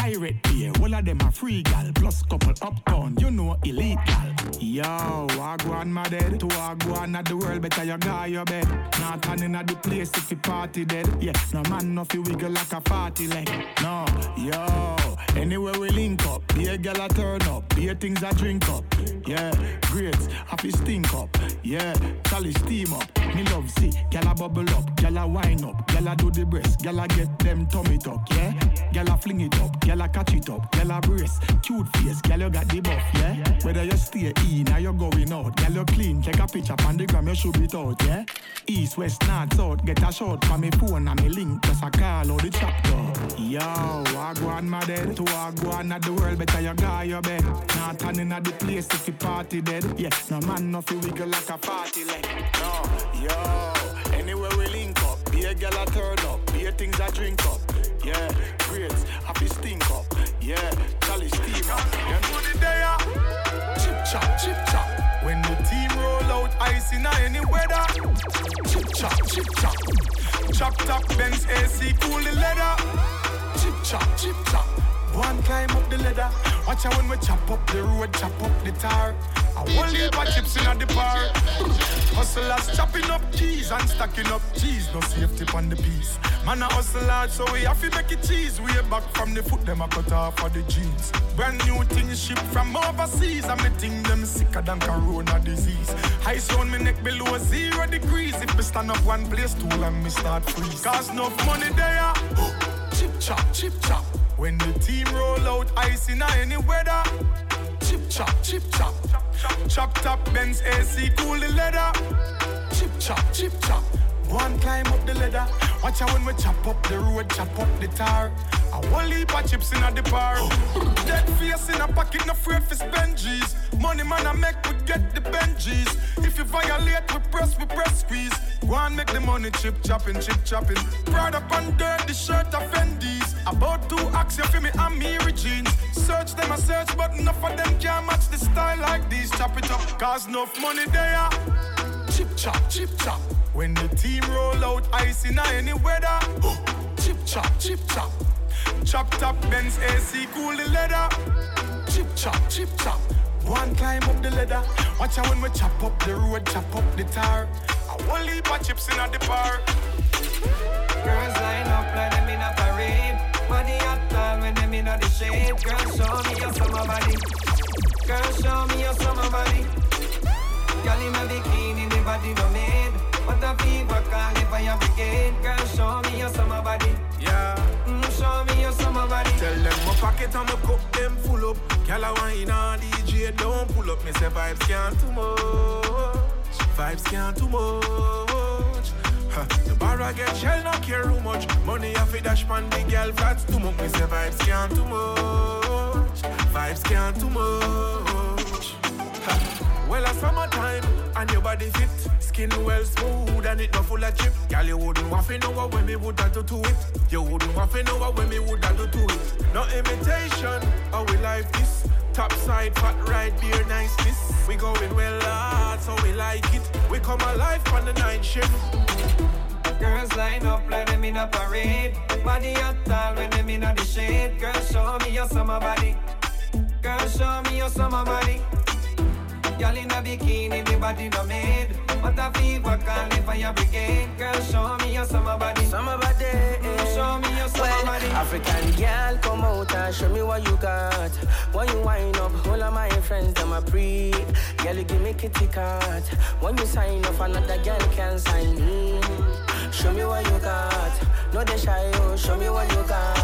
Pirate beer, all of them are free gal. Plus couple uptown, you know elite gal. Yo, on my dead. To on at the world, better you go your bed. Not turning at the place if you party dead. Yeah, no man no fi wiggle like a party leg. No, yo, anywhere we link up, be a gal a turn up, be a things I drink up. Yeah, grades, happy stink up. Yeah, Charlie steam up. Me love see, gal bubble up, gal wine up, gal do the breast, gal get them tummy tuck. Yeah, gal fling it up, gal catch it up, gal a brace, cute face, gal you got the buff. Yeah, whether you stay in or you going out, gal you clean, take a picture on the gram, you should be out. Yeah, east, west, north, south, get a shot from me phone and me link, just a call or the chapter. Yo, I go on my dead, to I go on at the world, better you go your bed. Not turning at the place if you party dead. Yeah, no man no fi wiggle like a party leg. No, yo, anywhere we link up, be a gal a turn up, be a things I drink up. Yeah, grades, happy stink up. Yeah, Charlie steam up. You know the day, ah. chip chop, chip chop. When the team roll out, ice in any weather. Chip chop, chip chop. Chop top, Benz AC, cool the leather. Chip chop, chip chop. One climb up the ladder. Watch out when we chop up the road, chop up the tar. I whole heap of chips in the bar. Hustlers chopping up keys and stacking up cheese. No safety on the piece. Man a hustle hard, so we have to make it cheese. Way back from the foot, them a cut off for the jeans. Brand new thing ship from overseas. And me think them sicker than corona disease. High on me neck below zero degrees. If me stand up one place too long, me start freeze. Cause no money there. chip chop, chip chop. When the team roll out, ice in any weather. Chip chop, chip chop. Chop top, Benz AC, cool the leather. Chip chop, chip chop. One climb up the ladder. Watch out when we chop up the road, chop up the tar. A whole heap of chips in the bar. Dead face in a pocket, no afraid for spend G's. Money man I make, we get the Benjis. If you violate, we press, we press squeeze. Go and make the money chip chopping, chip chopping. Proud up and dirt, the shirt of Fendi. About two acts, you feel me, I'm Mary jeans. Search them, I search, but enough of them can't match the style like these. Chop it up, cause enough money there. Chip chop, chip chop. When the team roll out, ice in any weather. chip chop, chip chop. Chop top, Benz AC, cool the leather. Chip chop, chip chop. One climb up the ladder. Watch out when we chop up the road, chop up the tar. A whole leave my chips in the bar. Girls line up like them in a parade. Body up tall when them in the shade. Girl, show me your summer body. Girl, show me your summer body. Girl in a bikini, the body no made. What a fever call if I brigade. Girl, show me your summer body. Yeah. Mm, show me your summer body. Tell them my pocket and my cup them full up. Girl, I wine on DJ, don't pull up. Me say vibes can't too much. Vibes can't too much. Huh. The bar I get shell, not care who much. Money I fi dash pan the girl flats too much. Me say vibes can't too much. Vibes can't too much. Well, a summertime and your body fit. Skin well smooth and it not full of chip. Girl, you wouldn't want to know what when me would have do to it. You wouldn't want to know what when me would to do to it. No imitation, how we like this. Top side, fat right, beer niceness. We going well hard, so we like it. We come alive on the night shift. Girls line up like them in a parade. Body up tall when them in a the shade. Girl, show me your summer body. Girl, show me your summer body. Girl in a bikini, the body no made. What a fever calling for your brigade. Girl, show me your summer body. Summer body. Show me your summer Well, body. African girl, come out and show me what you got. When you wind up, all of my friends, them a pre. Girl, you give me kitty cat. When you sign off, another girl can sign in. Show me what you got. No they shy, oh, show me what you got.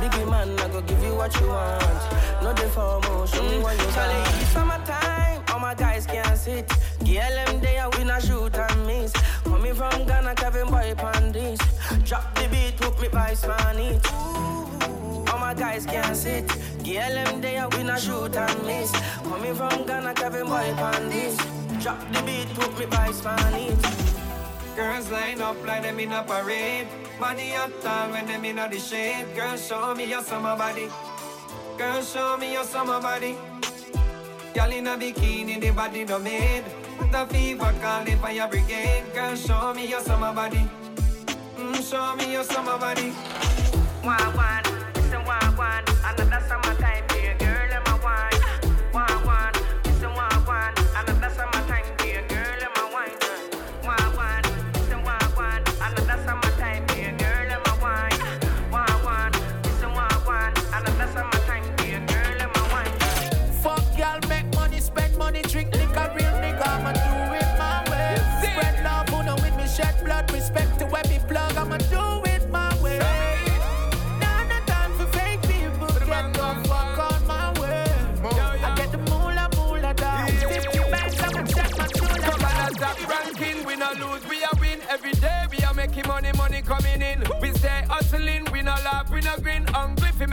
Biggie man, I go give you what you want. No they formal, oh, show me what you mm, got. Charlie, it's summertime, all my guys can't sit. Girl, them there, we not shoot and miss. Coming from Ghana, Kevin Boy Pandis. Drop the beat, put me man it. All my guys can't sit. Girl, them there, we not shoot and miss. Coming from Ghana, Kevin Boy Pandis. Drop the beat, put me man it. Girls line up like them in a parade. Body up tall when them in the shade. Girl, show me your summer body. Girl, show me your summer body. Girl in a bikini, the body no made. The fever calling for your brigade. Girl, show me your summer body. Mm, show me your summer body. Wagwan, it's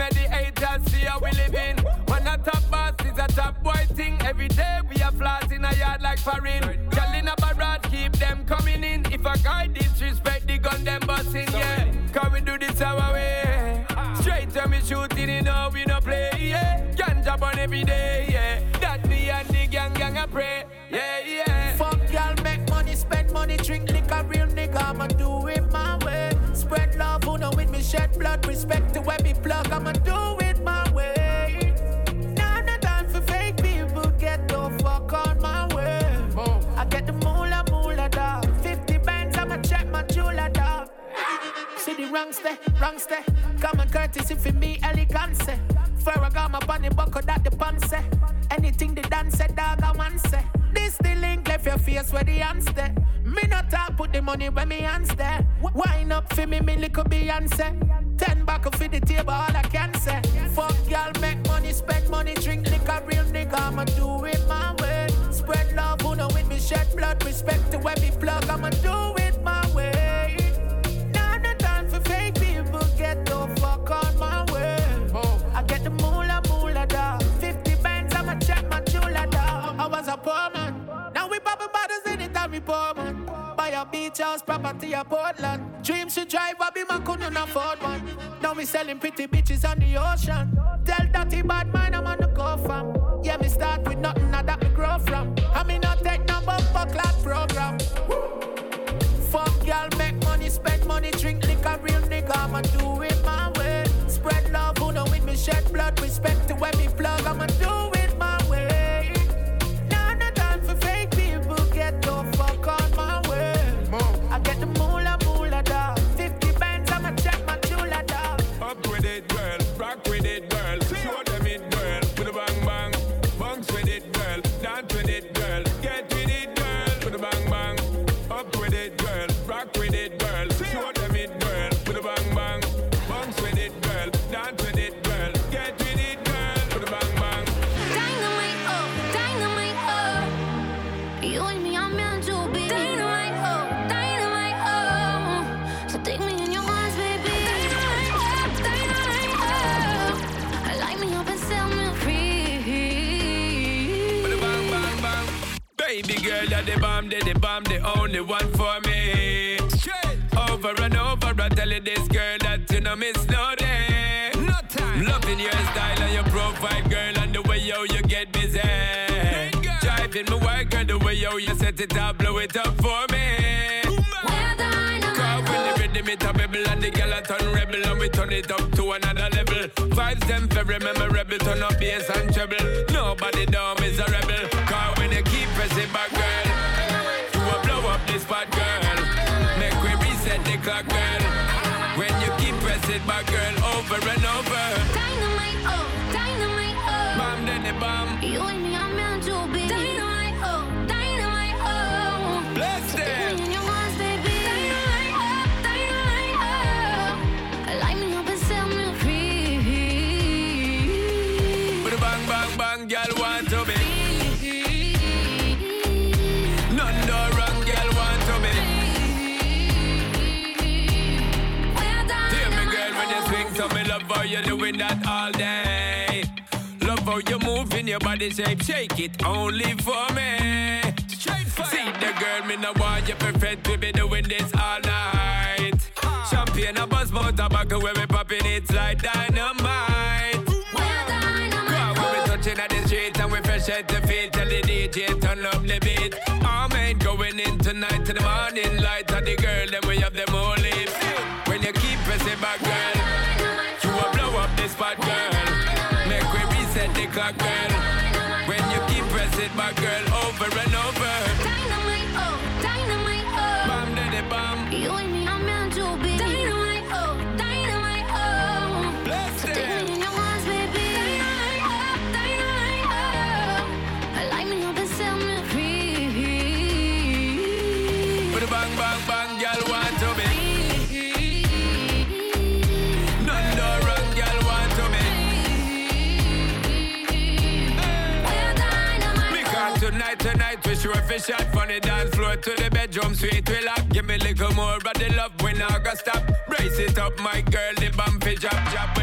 Hungry for me the haters, see how we living. When a top boss is a top boy thing, every day we are flaws in a yard like foreign. Girl in a barrage, keep them coming in. If a guy disrespect the gun, them busting, yeah. Cause we do this our way. Straight to me shooting, you know we no play, yeah. Ganja on every day, yeah. That me and the gang gang a pray, shed blood, respect to where me plug, I'ma do it my way. Now no time for fake people, get the fuck on my way. I get the moolah, moolah dog. 50 bands, I'ma check my jeweler dog. See the wrongster, wrongster. Common courtesy for me, elegance. Ferragamo on the buckle that the pants. Anything the dance say, dog, I want say. This the link left your face where the hands there. Me not talk, put the money where me hands there. Wine up for me, me little Beyonce. Ten back for the table, all I can say. Fuck y'all, make money, spend money, drink liquor, real nigga, I'ma do it house, property a Portland. Dreams to drive, I be my couldn't afford one. Now we selling pretty bitches on the ocean. Tell dirty bad man I'm on the go from. Yeah, me start with nothing, now that me grow from. I mean, not take no bumper class program. Fuck y'all, make money, spend money, drink liquor, real nigga, I'ma do it my way. Spread love, who know with me, shed blood, respect to where me plug, I'ma do only one for me. Over and over, I tell you this girl that you know miss no day. No time. Loving your style and your profile, girl, and the way yo you get busy. Driving my work, girl, the way yo you set it up, blow it up for me. Cause when the rhythm it a bubble and the girl a turn rebel and we turn it up to another level. Vibes them very memorable, turn up bass and you your body shape, shake it only for me. Straight fire. See the girl, me no want you perfect, we be doing this all night. Champagne, a buzz, but tobacco, where we popping it like dynamite. Come when we touching at the street and we fresh at the feet, tell the DJ turn up the beat. All men going in tonight to the morning sure shot from the dance floor to the bedroom sweet. We lock, give me a little more of the love when I got stop. Brace it up, my girl, the bump drop, drop.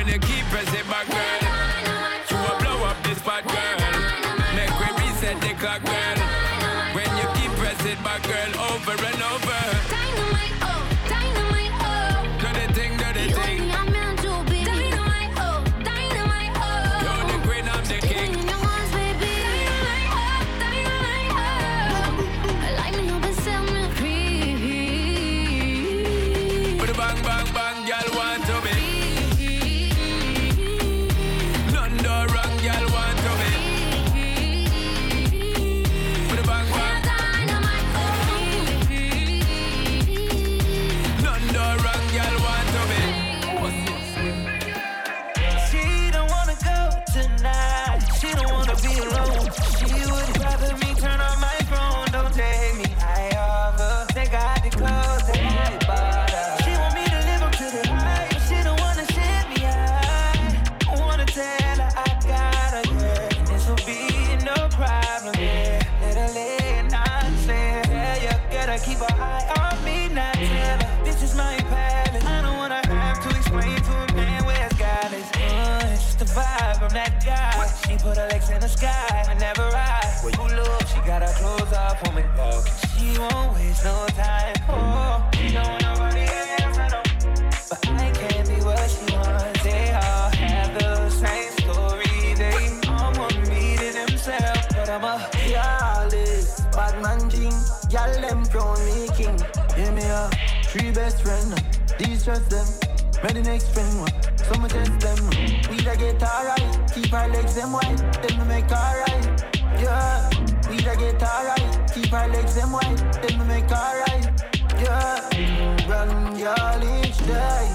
She won't waste no time. Oh, she don't want nobody else, I know. But I can't be what she wants. They all have the same story. They all want me to themselves, but I'm a Yarlis, bad man jing. Y'all them crown me king. Hear me up. Three best friend. These uh, trust them. Ready next friend one. Some of test them. We da get alright. Keep our legs them wide. Then we make alright. Yeah. We da get alright. Legs them wide. Then we make alright. Yeah. Run y'all each day.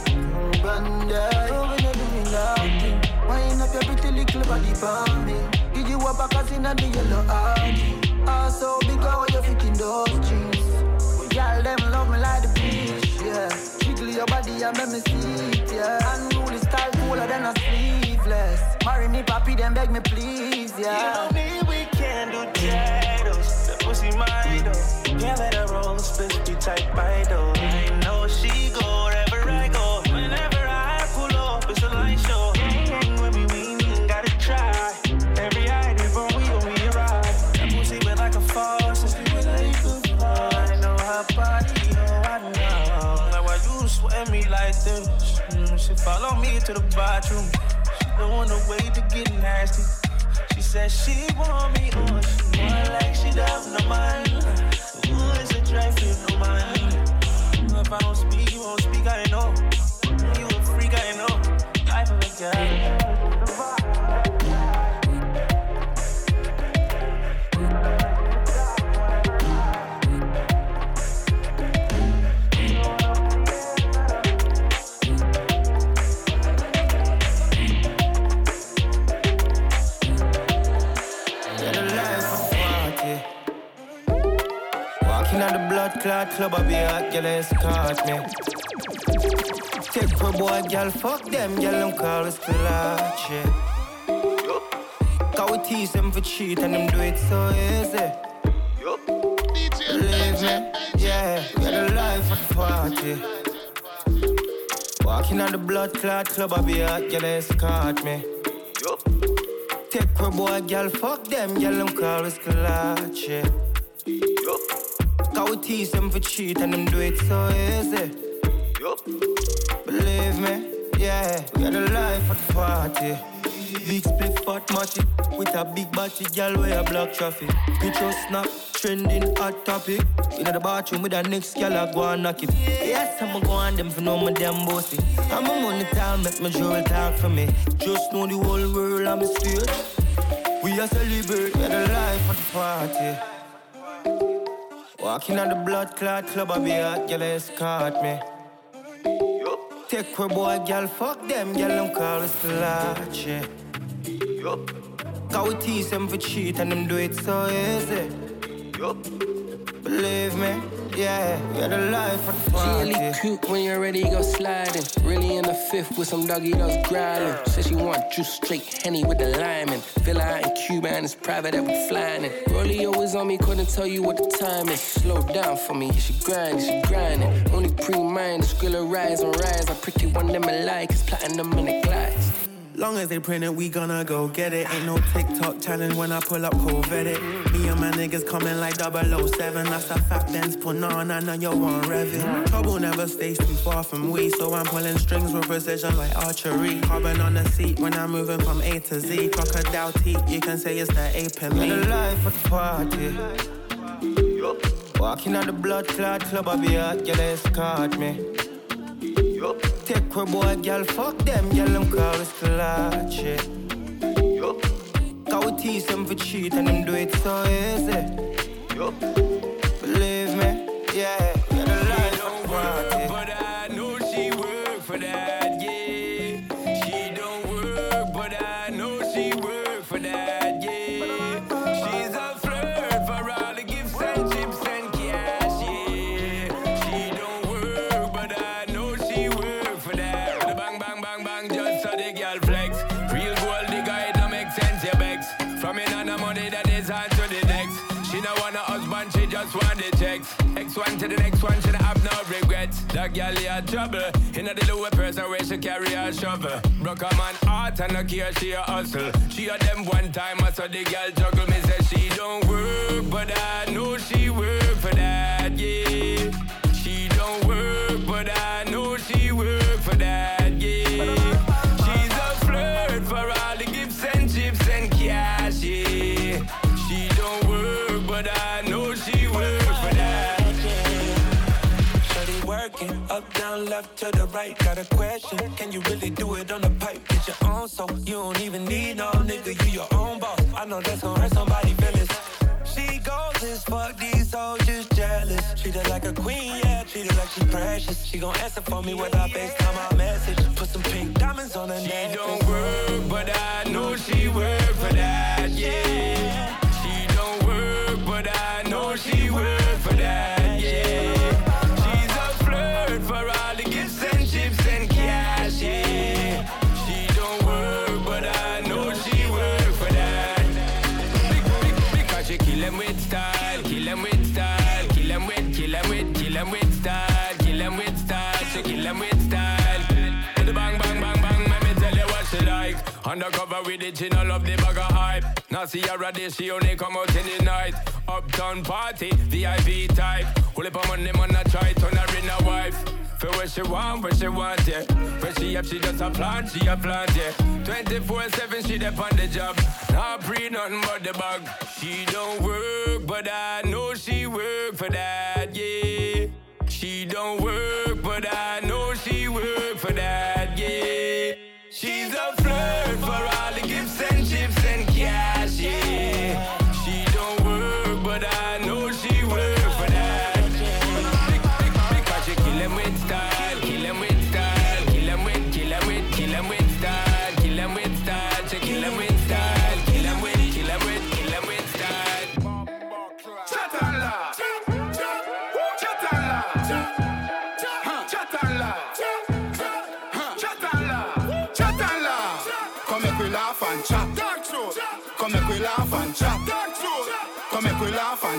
Run day. Never do nothing. Wind up your pretty little body for me. Did you walk back in the yellow? Ah, so big how you fit in those jeans. Y'all them love me like the beach, yeah. Jiggle your body and make me see it, yeah. Unruly style cooler than a sleeveless. Marry me, papi, then beg me please, yeah. You know me, we can do titles. Pussy mine though. Can't let her roll, split be tight by though. I know she go wherever I go. Whenever I pull up, it's a light show. Hang with me, we ain't gotta try. Every from we when we arrive. That pussy went like a faucet. Like a faucet. I know her body, oh I know. Like why you sweat me like this? Mm, she follow me to the bathroom. She don't wanna wait to get nasty. Said she want me, she want like she does no mind. Ooh, it's a drive, no mind. If I don't speak, you won't speak, I know. You a freak, I know. Life of a girl. Blood clot club, I be hot, girl, escort me. Take for boy, girl, fuck them, girl, them call us clutch, yeah. Cause we tease them for cheat and them do it so easy. Believe me, yeah, we are the life of the party. Walking on the blood clot club, I be hot, girl, escort me. Take her boy, girl, fuck them, girl, them call us clutch, yeah. Cause we tease them for cheat and them do it so easy. Believe me, yeah, we got a life at the party. Big split fat matty with a big body girl where a block traffic. Picture snap, trending hot topic. In the bathroom with a next girl I go and knock it. Yes, I'ma go on them for no my damn bossy. I'm a money time, make my jewel talk for me. Just know the whole world I'm a stage. We are celebrate, the life of the party. Walking on the blood clot club, I be hot, girl escort me. Take her boy, girl, fuck them, girl, them call us clutch, yeah. Cause we tease them for cheat and them do it so easy. Believe me, yeah, are the life of the She party. really cute when you're ready, go sliding. Really in the fifth with some doggy dogs growling. Said she want juice straight henny with the lime and It's private that we flying in. Rolly always on me, couldn't tell you what the time is. Slow down for me, she grind, she grinding. Only pre-mind, the skrilla rise and rise. I pretty one them alike, it's platinum in the glass. Long as they print it, we gonna go get it. Ain't no TikTok challenge when I pull up Corvette. Me and my niggas coming like 007. That's a fact, then put on, I know you want revving. Trouble never stays too far from we, so I'm pulling strings with precision like archery. Carbon on the seat when I'm moving from A to Z. Crocodile teeth, you can say it's the ape in me. the life of the party. Walking on the blood clot club, I be hot, girl, escort me. Take her boy, girl, fuck them, girl, them call us clutch, yeah. Cause we tease them for cheat and them do it so easy. Believe me, yeah, to the next one, she don't have no regrets. That girl had trouble. In the lower person where she carry a shovel. Broke a man heart and no care, she a hustle. She a them one time, I saw the girl juggle. Me say she don't work, but I know she work for that, yeah. She don't work, but I up, down, left to the right. Got a question? Can you really do it on the pipe? Get your own so you don't even need no nigga. You your own boss. I know that's gonna hurt somebody feelings. She goes as fuck these just jealous. Treat her like a queen, yeah. Treat her like she precious. She gon' answer for me with her FaceTime my message. Put some pink diamonds No love the bag of hype. Now see her day, she only come out in the night. Uptown party, VIP type. Pull up on money, man, I try turn her in a wife. For what she want, what she want, yeah. Where she up, she just a plant, she a plant, yeah. 24-7, she dep on the job. Not pre nothing but the bag. She don't work, but I know she work for that, yeah. She don't work, but I know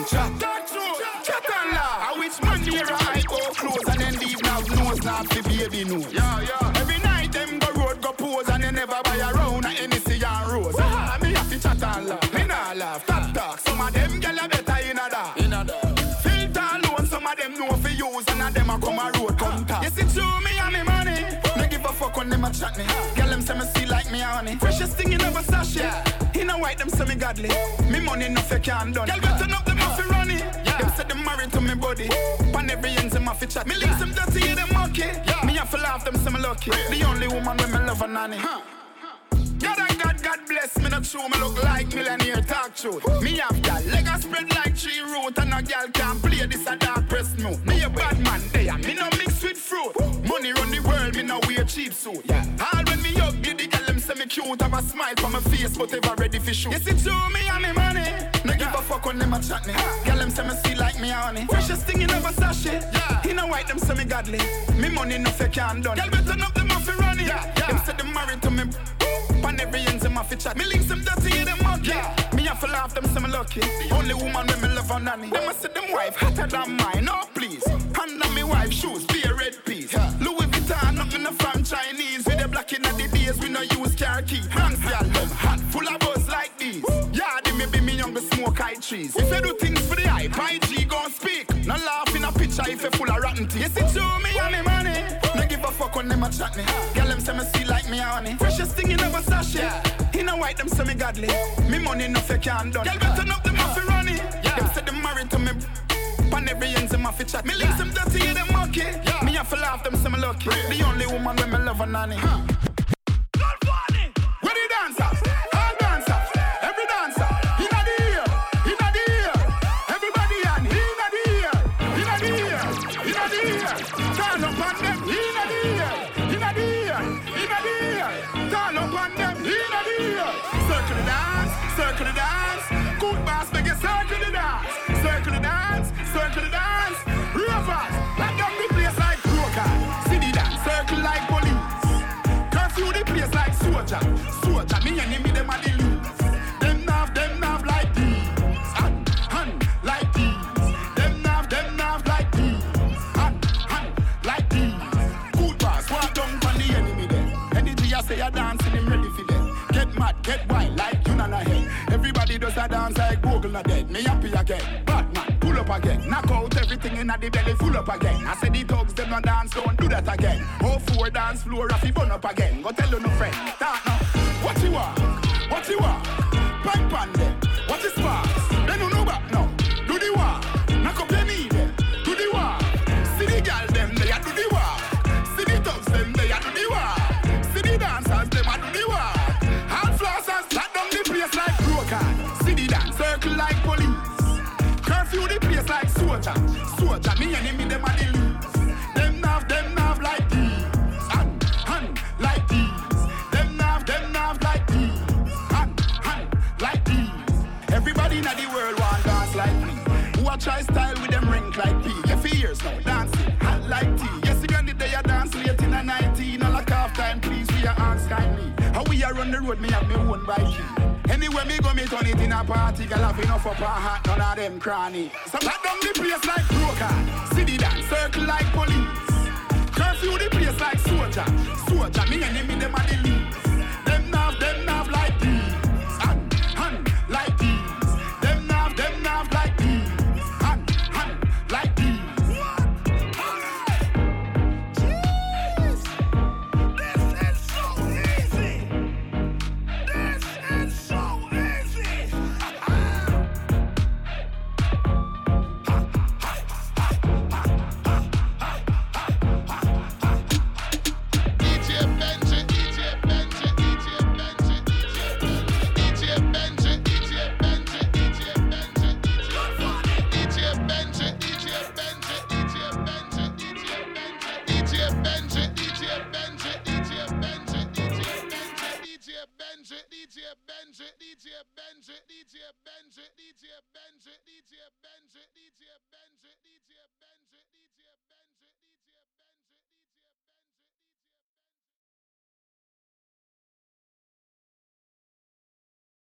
chat. Chat and laugh. I wish man near I go close and then leave now nose not the baby no. Yeah, yeah. Every night them go road go pose and they never buy a round at any sea and rose. I me have to chat and laugh. Me nah laugh. Top talk. Some of them gyal are better in a da. In a da. Filter alone. Some of them know fi use and a them a come a road come tap. You see through me and me money. No give a fuck when them a chat me. Gyal them say me see like me honey. Freshest thing in ever sachet. Yeah. In a white them say me godly. Me money no fake and done. Gyal know yeah. fi run it. Yeah. Them said them married to me body. Pan every ends them a fi chat. Me leave some dirty, yeah, them okay. Yeah. Me a fi laugh, them some me lucky. The only woman when me love a nanny. Huh. God and God, God bless me, not sure Me look like millionaire talk show. Me have got leg a spread like tree root, and a gal can't play this a dark press no. Me a bad man, there, me no mix with fruit. Money run the world, me no wear cheap suit. Yeah. All when me up, say me cute, have a smile for my face, but ever ready for shoot. You see, you, me and me money. No give a fuck when them a chat me. Girl, them say me see like me honey. Freshest thing in ever sachet. Yeah. In a white, them say me godly. Me money no fake and done. Girl, better not them off running. Yeah. yeah. Them say them married to me. Pan every ends them off chat. Me links them dirty, in them muggy. Yeah. Me have to laugh, them say me lucky. Only woman when me love and nanny. Them a say them wife hotter than mine. No, please. Hand on me wife shoes, be a red piece. Yeah. never use car key. Bronx girl, them hot, full of buzz like these. Yeah, they may be me young, smoke high trees. If you do things for the hype, my G gon' speak. No laugh in a picture if you full of rotten teeth. It's show me and me money. No give a fuck when them a chat me. Girl, them say me see like me honey. Freshest thing in ever sachet. Yeah. In a white, them say me godly. Me money no fake and done. Girl, better up the muffy running. Them say them married to me. Pan every ends them off chat. Me links yeah. them dirty, yeah, them monkey. Yeah. Me have to laugh, them say me lucky. Real. The only woman when me love a nanny. Huh. Ready dancers. mad, get wild like you nana head. Everybody does a dance like Google not dead. Me happy again. Batman, pull up again. Knock out everything in the belly, full up again. I said the thugs, them not dance, don't do that again. Oh, four dance floor, Rafi feel up again. Go tell you no friend. That no. What you want? What you want? Pipe on them. What is sparks? soldier. Soldier, me enemy, them are the loose. Them nav, them nav like these. Hand, hand like these. Them nav, them nav like these. Hand, hand like these. Everybody in the world want dance like me. Who a try style with them ring like P? Yeah, for years now, dancing, hot like tea. Yes, again the day I dance late in the 19. All a half time, please, we are ask kindly. How we are on the road, me have me own bike. Anywhere me go, me turn it in a party. gal. have enough of a hat, none of them cranny. So back down the place like broker. City that circle like police. Curfew the place like soldier. Soldier, me enemy, them are the least. Them nav, them nav like these.